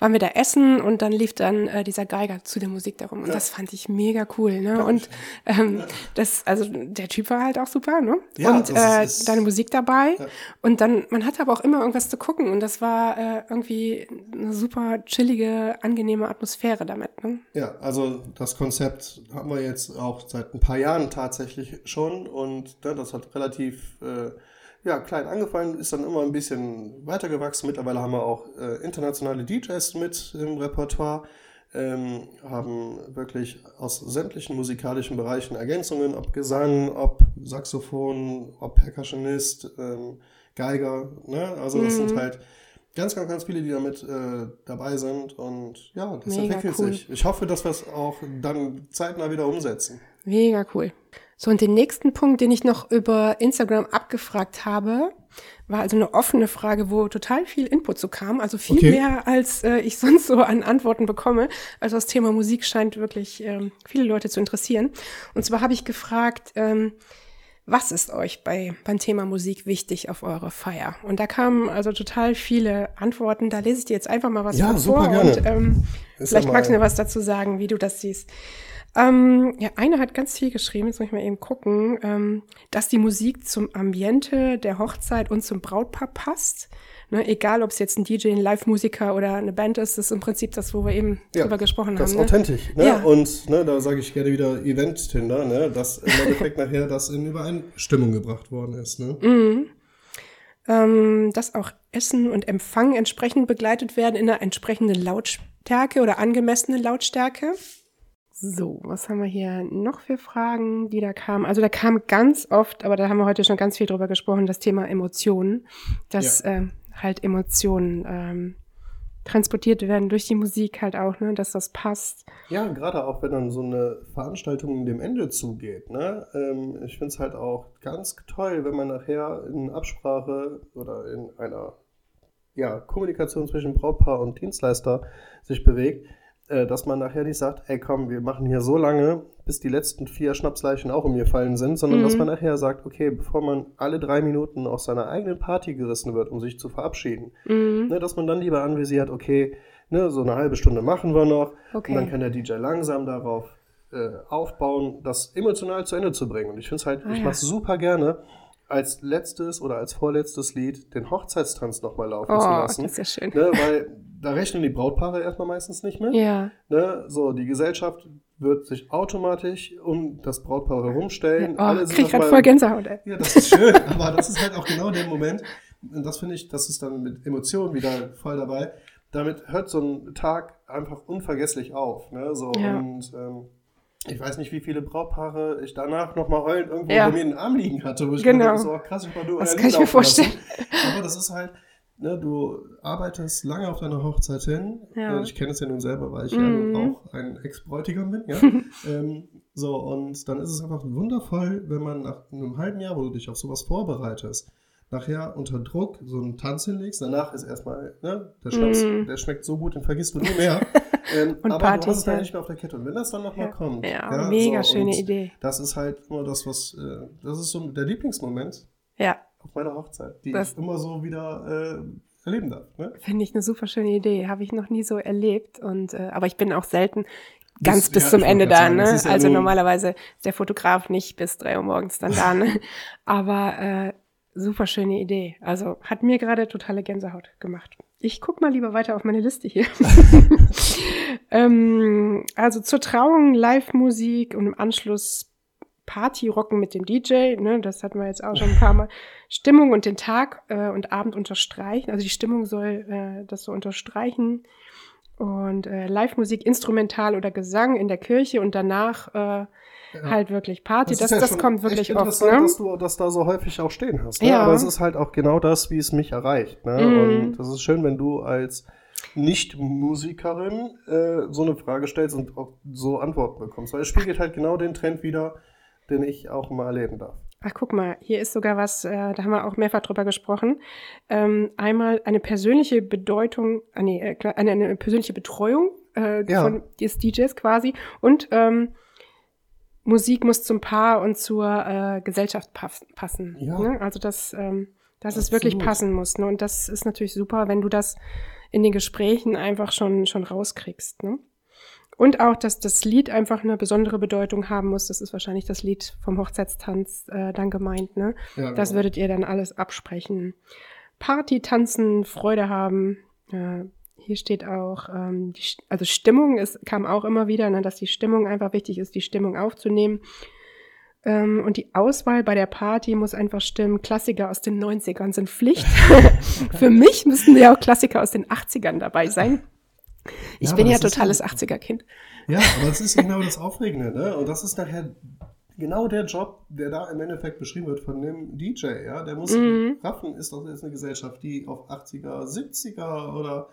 waren wir da essen und dann lief dann äh, dieser Geiger zu der Musik darum und das fand ich mega cool. Ne? Und ähm, das, also der Typ war halt auch super, ne? Ja, und äh, ist, deine Musik dabei und dann, man hatte aber auch immer irgendwas zu gucken und das war äh, irgendwie eine super chillige, angenehme angenehme Atmosphäre damit. Ne? Ja, also das Konzept haben wir jetzt auch seit ein paar Jahren tatsächlich schon und ne, das hat relativ äh, ja, klein angefangen, ist dann immer ein bisschen weitergewachsen. Mittlerweile haben wir auch äh, internationale DJs mit im Repertoire, ähm, haben wirklich aus sämtlichen musikalischen Bereichen Ergänzungen, ob Gesang, ob Saxophon, ob Percussionist, ähm, Geiger, ne? Also das mhm. sind halt ganz, ganz, ganz viele, die damit äh, dabei sind und ja, das Mega entwickelt cool. sich. Ich hoffe, dass wir es auch dann zeitnah wieder umsetzen. Mega cool. So, und den nächsten Punkt, den ich noch über Instagram abgefragt habe, war also eine offene Frage, wo total viel Input zu kam, also viel okay. mehr, als äh, ich sonst so an Antworten bekomme. Also das Thema Musik scheint wirklich ähm, viele Leute zu interessieren. Und zwar habe ich gefragt, ähm, was ist euch bei, beim Thema Musik wichtig auf eurer Feier? Und da kamen also total viele Antworten. Da lese ich dir jetzt einfach mal was ja, vor gerne. und ähm, vielleicht magst du mir was dazu sagen, wie du das siehst. Ähm, ja, einer hat ganz viel geschrieben, jetzt muss ich mal eben gucken, ähm, dass die Musik zum Ambiente der Hochzeit und zum Brautpaar passt. Ne, egal, ob es jetzt ein DJ, ein Live-Musiker oder eine Band ist, das ist im Prinzip das, wo wir eben ja, drüber gesprochen das haben. Das ist ne? authentisch. Ne? Ja. Und ne, da sage ich gerne wieder Event-Tinder, ne? dass im Endeffekt nachher das in Übereinstimmung gebracht worden ist. Ne? Mhm. Ähm, dass auch Essen und Empfang entsprechend begleitet werden in einer entsprechenden Lautstärke oder angemessenen Lautstärke. So, was haben wir hier noch für Fragen, die da kamen? Also da kam ganz oft, aber da haben wir heute schon ganz viel drüber gesprochen, das Thema Emotionen, dass ja. äh, halt Emotionen ähm, transportiert werden durch die Musik halt auch, ne, dass das passt. Ja, gerade auch wenn dann so eine Veranstaltung dem Ende zugeht, ne? Ähm, ich finde es halt auch ganz toll, wenn man nachher in Absprache oder in einer ja, Kommunikation zwischen Brautpaar und Dienstleister sich bewegt äh, dass man nachher nicht sagt, ey komm, wir machen hier so lange, bis die letzten vier Schnapsleichen auch umgefallen sind, sondern mhm. dass man nachher sagt, okay, bevor man alle drei Minuten aus seiner eigenen Party gerissen wird, um sich zu verabschieden, mhm. ne, dass man dann lieber anvisiert, okay, ne, so eine halbe Stunde machen wir noch okay. und dann kann der DJ langsam darauf äh, aufbauen, das emotional zu Ende zu bringen. Und ich finde es halt, ah, ich ja. mache es super gerne, als letztes oder als vorletztes Lied den Hochzeitstanz nochmal laufen oh, zu lassen. Das ist ja schön. Ne, weil da rechnen die Brautpaare erstmal meistens nicht mit. Ja. Ne, so, die Gesellschaft wird sich automatisch um das Brautpaar herumstellen. Ja, oh, Alle krieg gerade voll Gänsehaut, ey. Ja, das ist schön, aber das ist halt auch genau der Moment. Und das finde ich, das ist dann mit Emotionen wieder voll dabei. Damit hört so ein Tag einfach unvergesslich auf. Ne? So, ja. Und ähm, ich weiß nicht, wie viele Brautpaare ich danach nochmal heulend irgendwo ja. bei mir in den Arm liegen hatte, wo ich genau. dachte, so, krass, ich mal du Das kann ich mir vorstellen. Lassen. Aber das ist halt, ne, du arbeitest lange auf deiner Hochzeit hin. Ja. Ich kenne es ja nun selber, weil ich mhm. ja auch ein Ex-Bräutigam bin. Ja? ähm, so, und dann ist es einfach wundervoll, wenn man nach einem halben Jahr, wo du dich auf sowas vorbereitest, nachher unter Druck so einen Tanz hinlegst. Danach ist erstmal, ne, der Schnaps, mm. der schmeckt so gut, den vergisst du nie mehr. ähm, aber Partys, du hast es halt nicht mehr auf der Kette. Und wenn das dann nochmal ja. kommt. Ja, ja mega so, schöne Idee. Das ist halt immer das, was, äh, das ist so der Lieblingsmoment. Ja. Auf meiner Hochzeit, die das ich immer so wieder äh, erleben darf. Ne? Finde ich eine super schöne Idee. Habe ich noch nie so erlebt. Und, äh, aber ich bin auch selten ganz bis, bis zum Ende da. Ne? Ja also normalerweise ist der Fotograf nicht bis drei Uhr morgens dann da. Ne? aber äh, Super schöne Idee. Also hat mir gerade totale Gänsehaut gemacht. Ich guck mal lieber weiter auf meine Liste hier. ähm, also zur Trauung Live-Musik und im Anschluss Party-Rocken mit dem DJ. Ne, das hatten wir jetzt auch schon ein paar Mal. Stimmung und den Tag äh, und Abend unterstreichen. Also die Stimmung soll äh, das so unterstreichen. Und äh, Live-Musik, Instrumental oder Gesang in der Kirche und danach äh, ja. halt wirklich Party. Das, das, ja das kommt wirklich oft. Ne? dass du das da so häufig auch stehen hast. Ne? Ja. Aber es ist halt auch genau das, wie es mich erreicht. Ne? Mhm. Und das ist schön, wenn du als Nicht-Musikerin äh, so eine Frage stellst und auch so Antworten bekommst. Weil es spiegelt halt genau den Trend wieder, den ich auch mal erleben darf. Ach, guck mal, hier ist sogar was, äh, da haben wir auch mehrfach drüber gesprochen. Ähm, einmal eine persönliche Bedeutung, äh, nee, eine, eine persönliche Betreuung äh, ja. von des DJs quasi und ähm, Musik muss zum Paar und zur äh, Gesellschaft passen. Ja. Ne? Also dass, ähm, dass es wirklich passen muss. Ne? Und das ist natürlich super, wenn du das in den Gesprächen einfach schon, schon rauskriegst. Ne? Und auch, dass das Lied einfach eine besondere Bedeutung haben muss. Das ist wahrscheinlich das Lied vom Hochzeitstanz äh, dann gemeint. Ne? Ja, genau. Das würdet ihr dann alles absprechen. Party, tanzen, Freude haben. Äh, hier steht auch, ähm, die, also Stimmung ist, kam auch immer wieder, ne, dass die Stimmung einfach wichtig ist, die Stimmung aufzunehmen. Ähm, und die Auswahl bei der Party muss einfach stimmen. Klassiker aus den 90ern sind Pflicht. Für mich müssten ja auch Klassiker aus den 80ern dabei sein. Ich ja, bin ja totales 80er-Kind. Ja, aber das ist genau das Aufregende, ne? Und das ist nachher genau der Job, der da im Endeffekt beschrieben wird von dem DJ, ja, der muss Mhm. raffen, ist das jetzt eine Gesellschaft, die auf 80er, 70er oder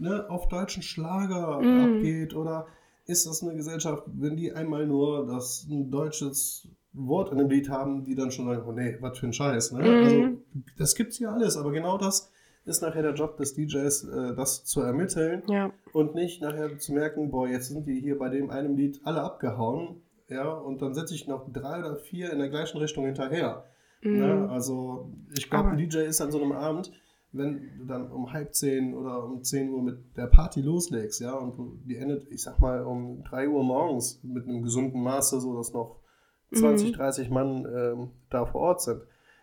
ne, auf deutschen Schlager Mhm. abgeht oder ist das eine Gesellschaft, wenn die einmal nur das ein deutsches Wort in dem Lied haben, die dann schon sagen, oh nee, was für ein Scheiß, ne? Mhm. Also das gibt's ja alles, aber genau das ist nachher der Job des DJs, äh, das zu ermitteln Ja. und nicht nachher zu merken, boah, jetzt sind die hier bei dem einem Lied alle abgehauen, ja, und dann setze ich noch drei oder vier in der gleichen Richtung hinterher. Ne? Mhm. Also ich glaube, ein DJ ist an so einem Abend, wenn du dann um halb zehn oder um zehn Uhr mit der Party loslegst, ja, und die endet, ich sag mal, um drei Uhr morgens mit einem gesunden Maße, so dass noch 20, Mhm. 30 Mann ähm, da vor Ort sind.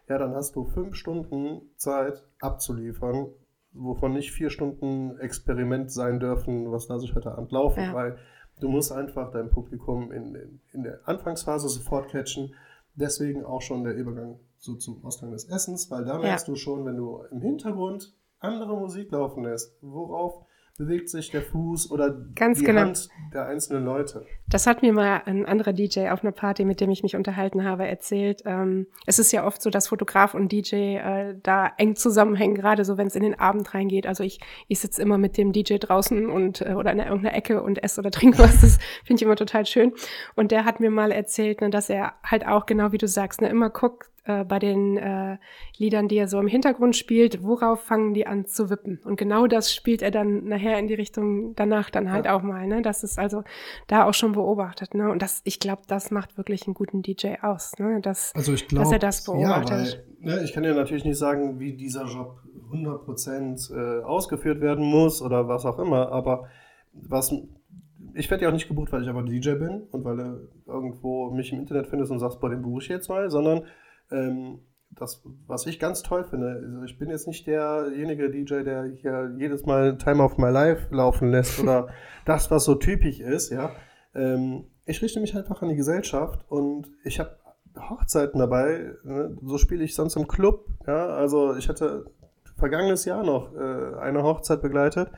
Ja, dann hast du fünf Stunden Zeit abzuliefern, wovon nicht vier Stunden Experiment sein dürfen, was lasse ich heute Abend laufen, Ja. weil du musst einfach dein Publikum in, in, in der Anfangsphase sofort catchen. Deswegen auch schon der Übergang so zum Ausgang des Essens, weil da merkst du schon, wenn du im Hintergrund andere Musik laufen lässt, worauf bewegt sich der Fuß oder Ganz die genau. Hand der einzelnen Leute. Das hat mir mal ein anderer DJ auf einer Party, mit dem ich mich unterhalten habe, erzählt. Ähm, es ist ja oft so, dass Fotograf und DJ äh, da eng zusammenhängen, gerade so, wenn es in den Abend reingeht. Also ich, ich sitze immer mit dem DJ draußen und äh, oder in irgendeiner Ecke und esse oder trinke was. Das finde ich immer total schön. Und der hat mir mal erzählt, ne, dass er halt auch genau wie du sagst, ne, immer guckt äh, bei den äh, Liedern, die er so im Hintergrund spielt, worauf fangen die an zu wippen. Und genau das spielt er dann nachher in die Richtung danach dann halt Ja. auch mal. Ne? Das ist also da auch schon beobachtet. Ne? Und das, ich glaube, das macht wirklich einen guten DJ aus. Ne? Das, Also ich glaube, dass er das beobachtet. Ja, weil, ne, ich kann ja natürlich nicht sagen, wie dieser Job 100% äh, ausgeführt werden muss oder was auch immer, aber was ich werde ja auch nicht gebucht, weil ich einfach DJ bin und weil du irgendwo mich im Internet findest und sagst, boah, den buche ich jetzt mal, sondern ähm, das, was ich ganz toll finde, also ich bin jetzt nicht derjenige DJ, der hier jedes Mal Time of My Life laufen lässt oder das, was so typisch ist, ja. Ähm, ich richte mich einfach an die Gesellschaft und ich habe Hochzeiten dabei, ne? so spiele ich sonst im Club, ja. Also ich hatte vergangenes Jahr noch äh, eine Hochzeit begleitet.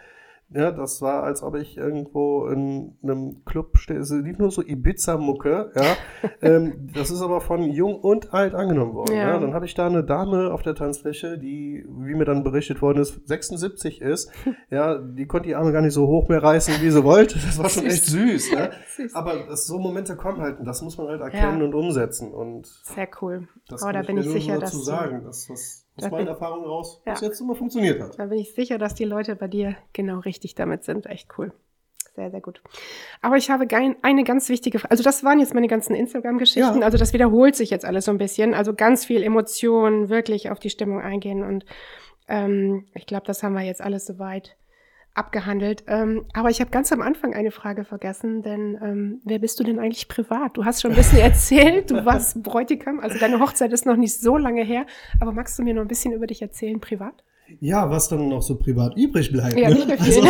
Ja, das war, als ob ich irgendwo in einem Club stehe. Es lief nur so Ibiza-Mucke, ja. ähm, das ist aber von jung und alt angenommen worden. Ja. Ja. Dann hatte ich da eine Dame auf der Tanzfläche, die, wie mir dann berichtet worden ist, 76 ist. Ja, die konnte die Arme gar nicht so hoch mehr reißen, wie sie wollte. Das war schon Süß. echt süß, ne? Süß. Aber das, so Momente kommen halt und das muss man halt erkennen Ja. und umsetzen. Und Sehr cool. das Aber da bin ich sicher, dass sagen, dass das aus meinen Erfahrungen raus Ja. bis jetzt immer funktioniert hat. Da bin ich sicher, dass die Leute bei dir genau richtig damit sind. Echt cool. Sehr, sehr gut. Aber ich habe eine ganz wichtige Frage. Also das waren jetzt meine ganzen Instagram-Geschichten. Ja. Also das wiederholt sich jetzt alles so ein bisschen. Also ganz viel Emotionen, wirklich auf die Stimmung eingehen. Und ähm, ich glaube, das haben wir jetzt alles soweit abgehandelt. Ähm, aber ich habe ganz am Anfang eine Frage vergessen, denn ähm, wer bist du denn eigentlich privat? Du hast schon ein bisschen erzählt, du warst Bräutigam, also deine Hochzeit ist noch nicht so lange her, aber magst du mir noch ein bisschen über dich erzählen, privat? Ja, was dann noch so privat übrig bleibt. Ja, ne? also,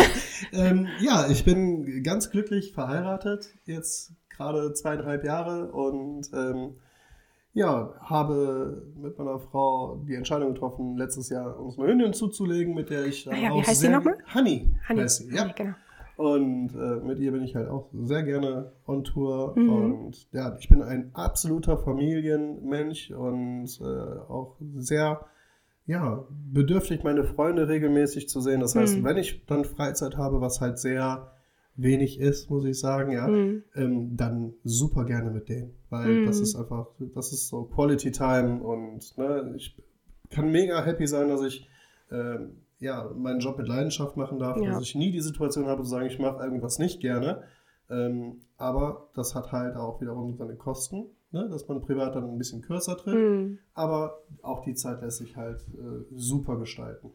ähm, ja, ich bin ganz glücklich verheiratet, jetzt gerade zweieinhalb Jahre und ähm, ja, habe mit meiner Frau die Entscheidung getroffen, letztes Jahr uns eine Hündin zuzulegen, mit der ich dann Ah ja, wie auch heißt sie sehr- nochmal? Honey. Hanni, heißt sie, ja. Hanni, genau. Und äh, mit ihr bin ich halt auch sehr gerne on Tour. Mhm. Und ja, ich bin ein absoluter Familienmensch und äh, auch sehr ja, bedürftig, meine Freunde regelmäßig zu sehen. Das heißt, Mhm. wenn ich dann Freizeit habe, was halt sehr wenig ist, muss ich sagen, ja, Mhm. ähm, dann super gerne mit denen. Weil Mhm. das ist einfach, das ist so Quality Time und ne, ich kann mega happy sein, dass ich ähm, ja, meinen Job mit Leidenschaft machen darf, Ja. dass ich nie die Situation habe zu sagen, ich mache irgendwas nicht gerne. Ähm, aber das hat halt auch wiederum seine Kosten, ne, dass man privat dann ein bisschen kürzer tritt. Mhm. Aber auch die Zeit lässt sich halt äh, super gestalten.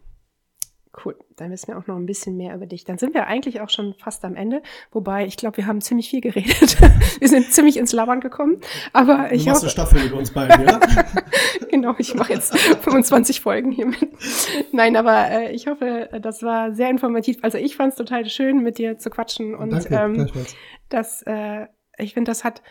Cool, dann wissen wir auch noch ein bisschen mehr über dich. Dann sind wir eigentlich auch schon fast am Ende. Wobei, ich glaube, wir haben ziemlich viel geredet. wir sind ziemlich ins Labern gekommen. Aber ich du machst hoffe, eine Staffel mit uns beiden, ja? genau, ich mache jetzt 25 Folgen hiermit. Nein, aber äh, ich hoffe, das war sehr informativ. Also ich fand es total schön, mit dir zu quatschen. Und Danke, ähm, das, äh, ich finde, das hat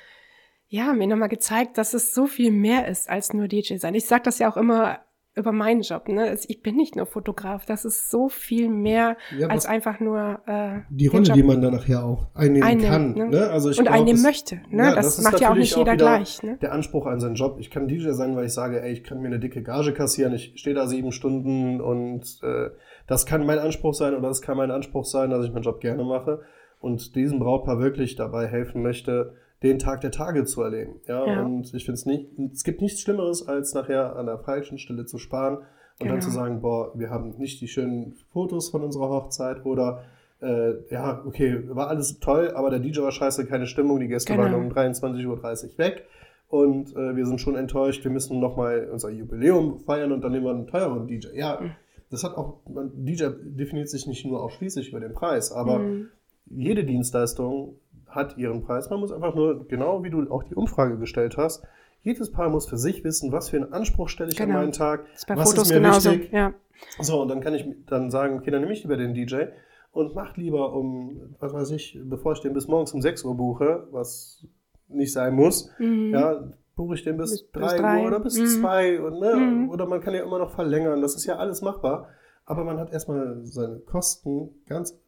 ja mir nochmal gezeigt, dass es so viel mehr ist als nur DJ sein. Ich sage das ja auch immer über meinen Job. Ne? Also ich bin nicht nur Fotograf, das ist so viel mehr Ja, als einfach nur äh, Die Rolle, die man dann nachher auch einnehmen, einnehmen, kann. ne? Ne? Also ich und glaub, einnehmen das- möchte. Ne? das, ist macht ja auch nicht jeder wieder gleich. Ne? Der Anspruch an seinen Job. Ich kann DJ sein, weil ich sage, ey, ich kann mir eine dicke Gage kassieren, ich stehe da sieben Stunden und äh, das kann mein Anspruch sein oder das kann mein Anspruch sein, dass ich meinen Job gerne mache und diesem Brautpaar wirklich dabei helfen möchte, den Tag der Tage zu erleben. Ja, Ja. und ich finde es nicht, es gibt nichts Schlimmeres, als nachher an der falschen Stelle zu sparen und Genau. dann zu sagen, boah, wir haben nicht die schönen Fotos von unserer Hochzeit oder äh, ja, okay, war alles toll, aber der DJ war scheiße, keine Stimmung, die Gäste Genau. waren um 23.30 Uhr weg und äh, wir sind schon enttäuscht, wir müssen nochmal unser Jubiläum feiern und dann nehmen wir einen teureren DJ. Ja, Mhm. das hat auch, man, DJ definiert sich nicht nur ausschließlich über den Preis, aber Mhm. jede Dienstleistung hat ihren Preis. Man muss einfach nur, genau wie du auch die Umfrage gestellt hast, jedes Paar muss für sich wissen, was für einen Anspruch stelle ich Genau. an meinen Tag, Das ist bei was Fotos ist mir genauso. wichtig. Ja. So, und dann kann ich dann sagen, okay, dann nehme ich lieber den DJ und mach lieber um, was weiß ich, bevor ich den bis morgens um 6 Uhr buche, was nicht sein muss, Mhm. ja, buche ich den bis, Bis- bis 3 drei. Uhr oder bis Mhm. 2 und, ne, Mhm. oder man kann ja immer noch verlängern, das ist ja alles machbar, aber man hat erstmal seine Kosten ganz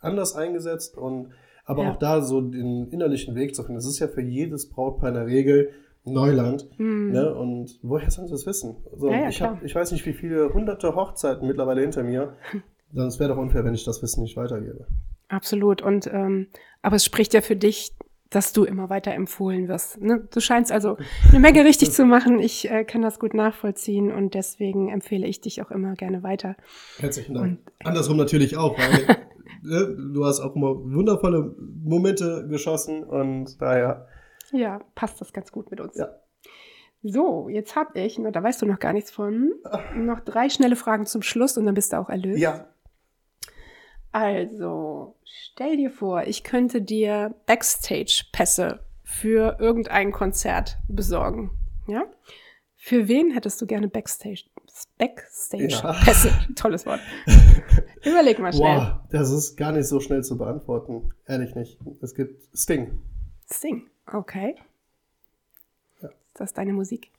anders eingesetzt und aber Ja. auch da so den innerlichen Weg zu finden. Das ist ja für jedes Brautpaar in der Regel Neuland. Mhm. Ne? Und woher sollen sie das wissen? So, Ja, ja, ich, hab, ich weiß nicht, wie viele hunderte Hochzeiten mittlerweile hinter mir. Dann es wäre doch unfair, wenn ich das Wissen nicht weitergebe. Absolut. Und ähm, aber es spricht ja für dich, dass du immer weiter empfohlen wirst. Ne? Du scheinst also eine Menge richtig zu machen. Ich äh, kann das gut nachvollziehen und deswegen empfehle ich dich auch immer gerne weiter. Herzlichen Dank. Andersrum natürlich auch, weil du hast auch immer wundervolle Momente geschossen und daher, Ja, passt das ganz gut mit uns. ja. So, jetzt habe ich, na, da weißt du noch gar nichts von, noch drei schnelle Fragen zum Schluss und dann bist du auch erlöst. Ja, Also, stell dir vor, ich könnte dir Backstage-Pässe für irgendein Konzert besorgen. Ja? Für wen hättest du gerne Backstage? Backstage-Pässe. Tolles Wort. Überleg mal schnell. Boah, das ist gar nicht so schnell zu beantworten. Ehrlich nicht. Es gibt Sting. Sing. Okay. Ja. Ist das deine Musik?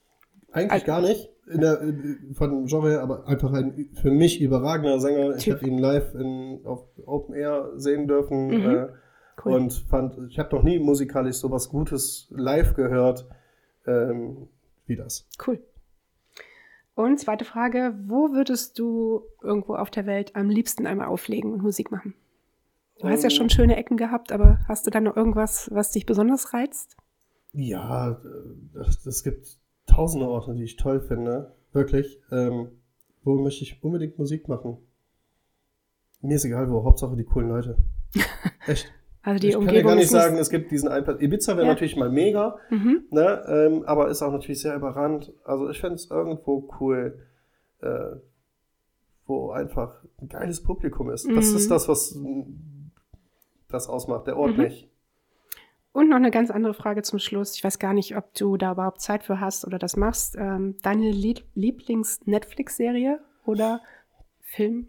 Eigentlich Also- gar nicht in der, in- von Genre, aber einfach ein für mich überragender Sänger. Ich Typ. habe ihn live in, auf Open Air sehen dürfen Mhm. äh, Cool. und fand, ich habe noch nie musikalisch sowas Gutes live gehört ähm, wie das. Cool. Und zweite Frage, wo würdest du irgendwo auf der Welt am liebsten einmal auflegen und Musik machen? Du hast ja Ähm. schon schöne Ecken gehabt, aber hast du da noch irgendwas, was dich besonders reizt? Ja, es es gibt tausende Orte, die ich toll finde. Wirklich. Ähm, wo möchte ich unbedingt Musik machen? Mir ist egal wo, Hauptsache die coolen Leute. Echt. Also die ich kann Umgebung ja gar nicht sagen, es gibt diesen einen Platz. Ibiza wäre Ja. natürlich mal mega, Mhm. ne? ähm, aber ist auch natürlich sehr überrannt. Also ich fände es irgendwo cool, äh, wo einfach ein geiles Publikum ist. Das Mhm. ist das, was das ausmacht, der Ort Mhm. nicht. Und noch eine ganz andere Frage zum Schluss. Ich weiß gar nicht, ob du da überhaupt Zeit für hast oder das machst. Ähm, deine Lieb- Lieblings-Netflix-Serie oder Film?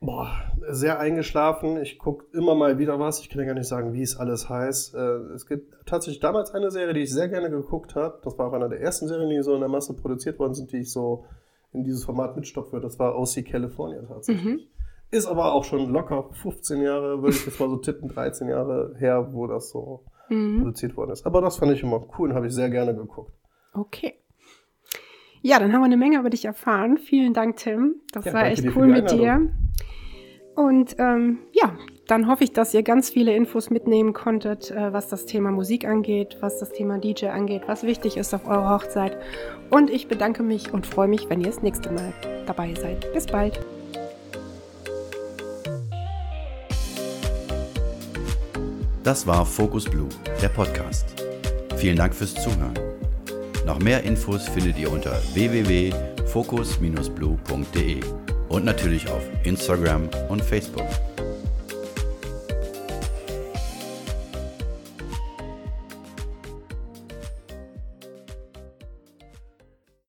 Boah, sehr eingeschlafen. Ich gucke immer mal wieder was. Ich kann ja gar nicht sagen, wie es alles heißt. Äh, es gibt tatsächlich damals eine Serie, die ich sehr gerne geguckt habe. Das war auch einer der ersten Serien, die so in der Masse produziert worden sind, die ich so in dieses Format mitstopfe. Das war OC California tatsächlich. Mhm. Ist aber auch schon locker 15 Jahre, würde ich jetzt mal so tippen, 13 Jahre her, wo das so Mhm. produziert worden ist. Aber das fand ich immer cool und habe ich sehr gerne geguckt. Okay. Ja, dann haben wir eine Menge über dich erfahren. Vielen Dank, Tim. Das Ja, war echt cool mit dir. Und ähm, ja, dann hoffe ich, dass ihr ganz viele Infos mitnehmen konntet, äh, was das Thema Musik angeht, was das Thema DJ angeht, was wichtig ist auf eurer Hochzeit. Und ich bedanke mich und freue mich, wenn ihr das nächste Mal dabei seid. Bis bald. Das war Focus Blue, der Podcast. Vielen Dank fürs Zuhören. Noch mehr Infos findet ihr unter www.focus-blue.de und natürlich auf Instagram und Facebook.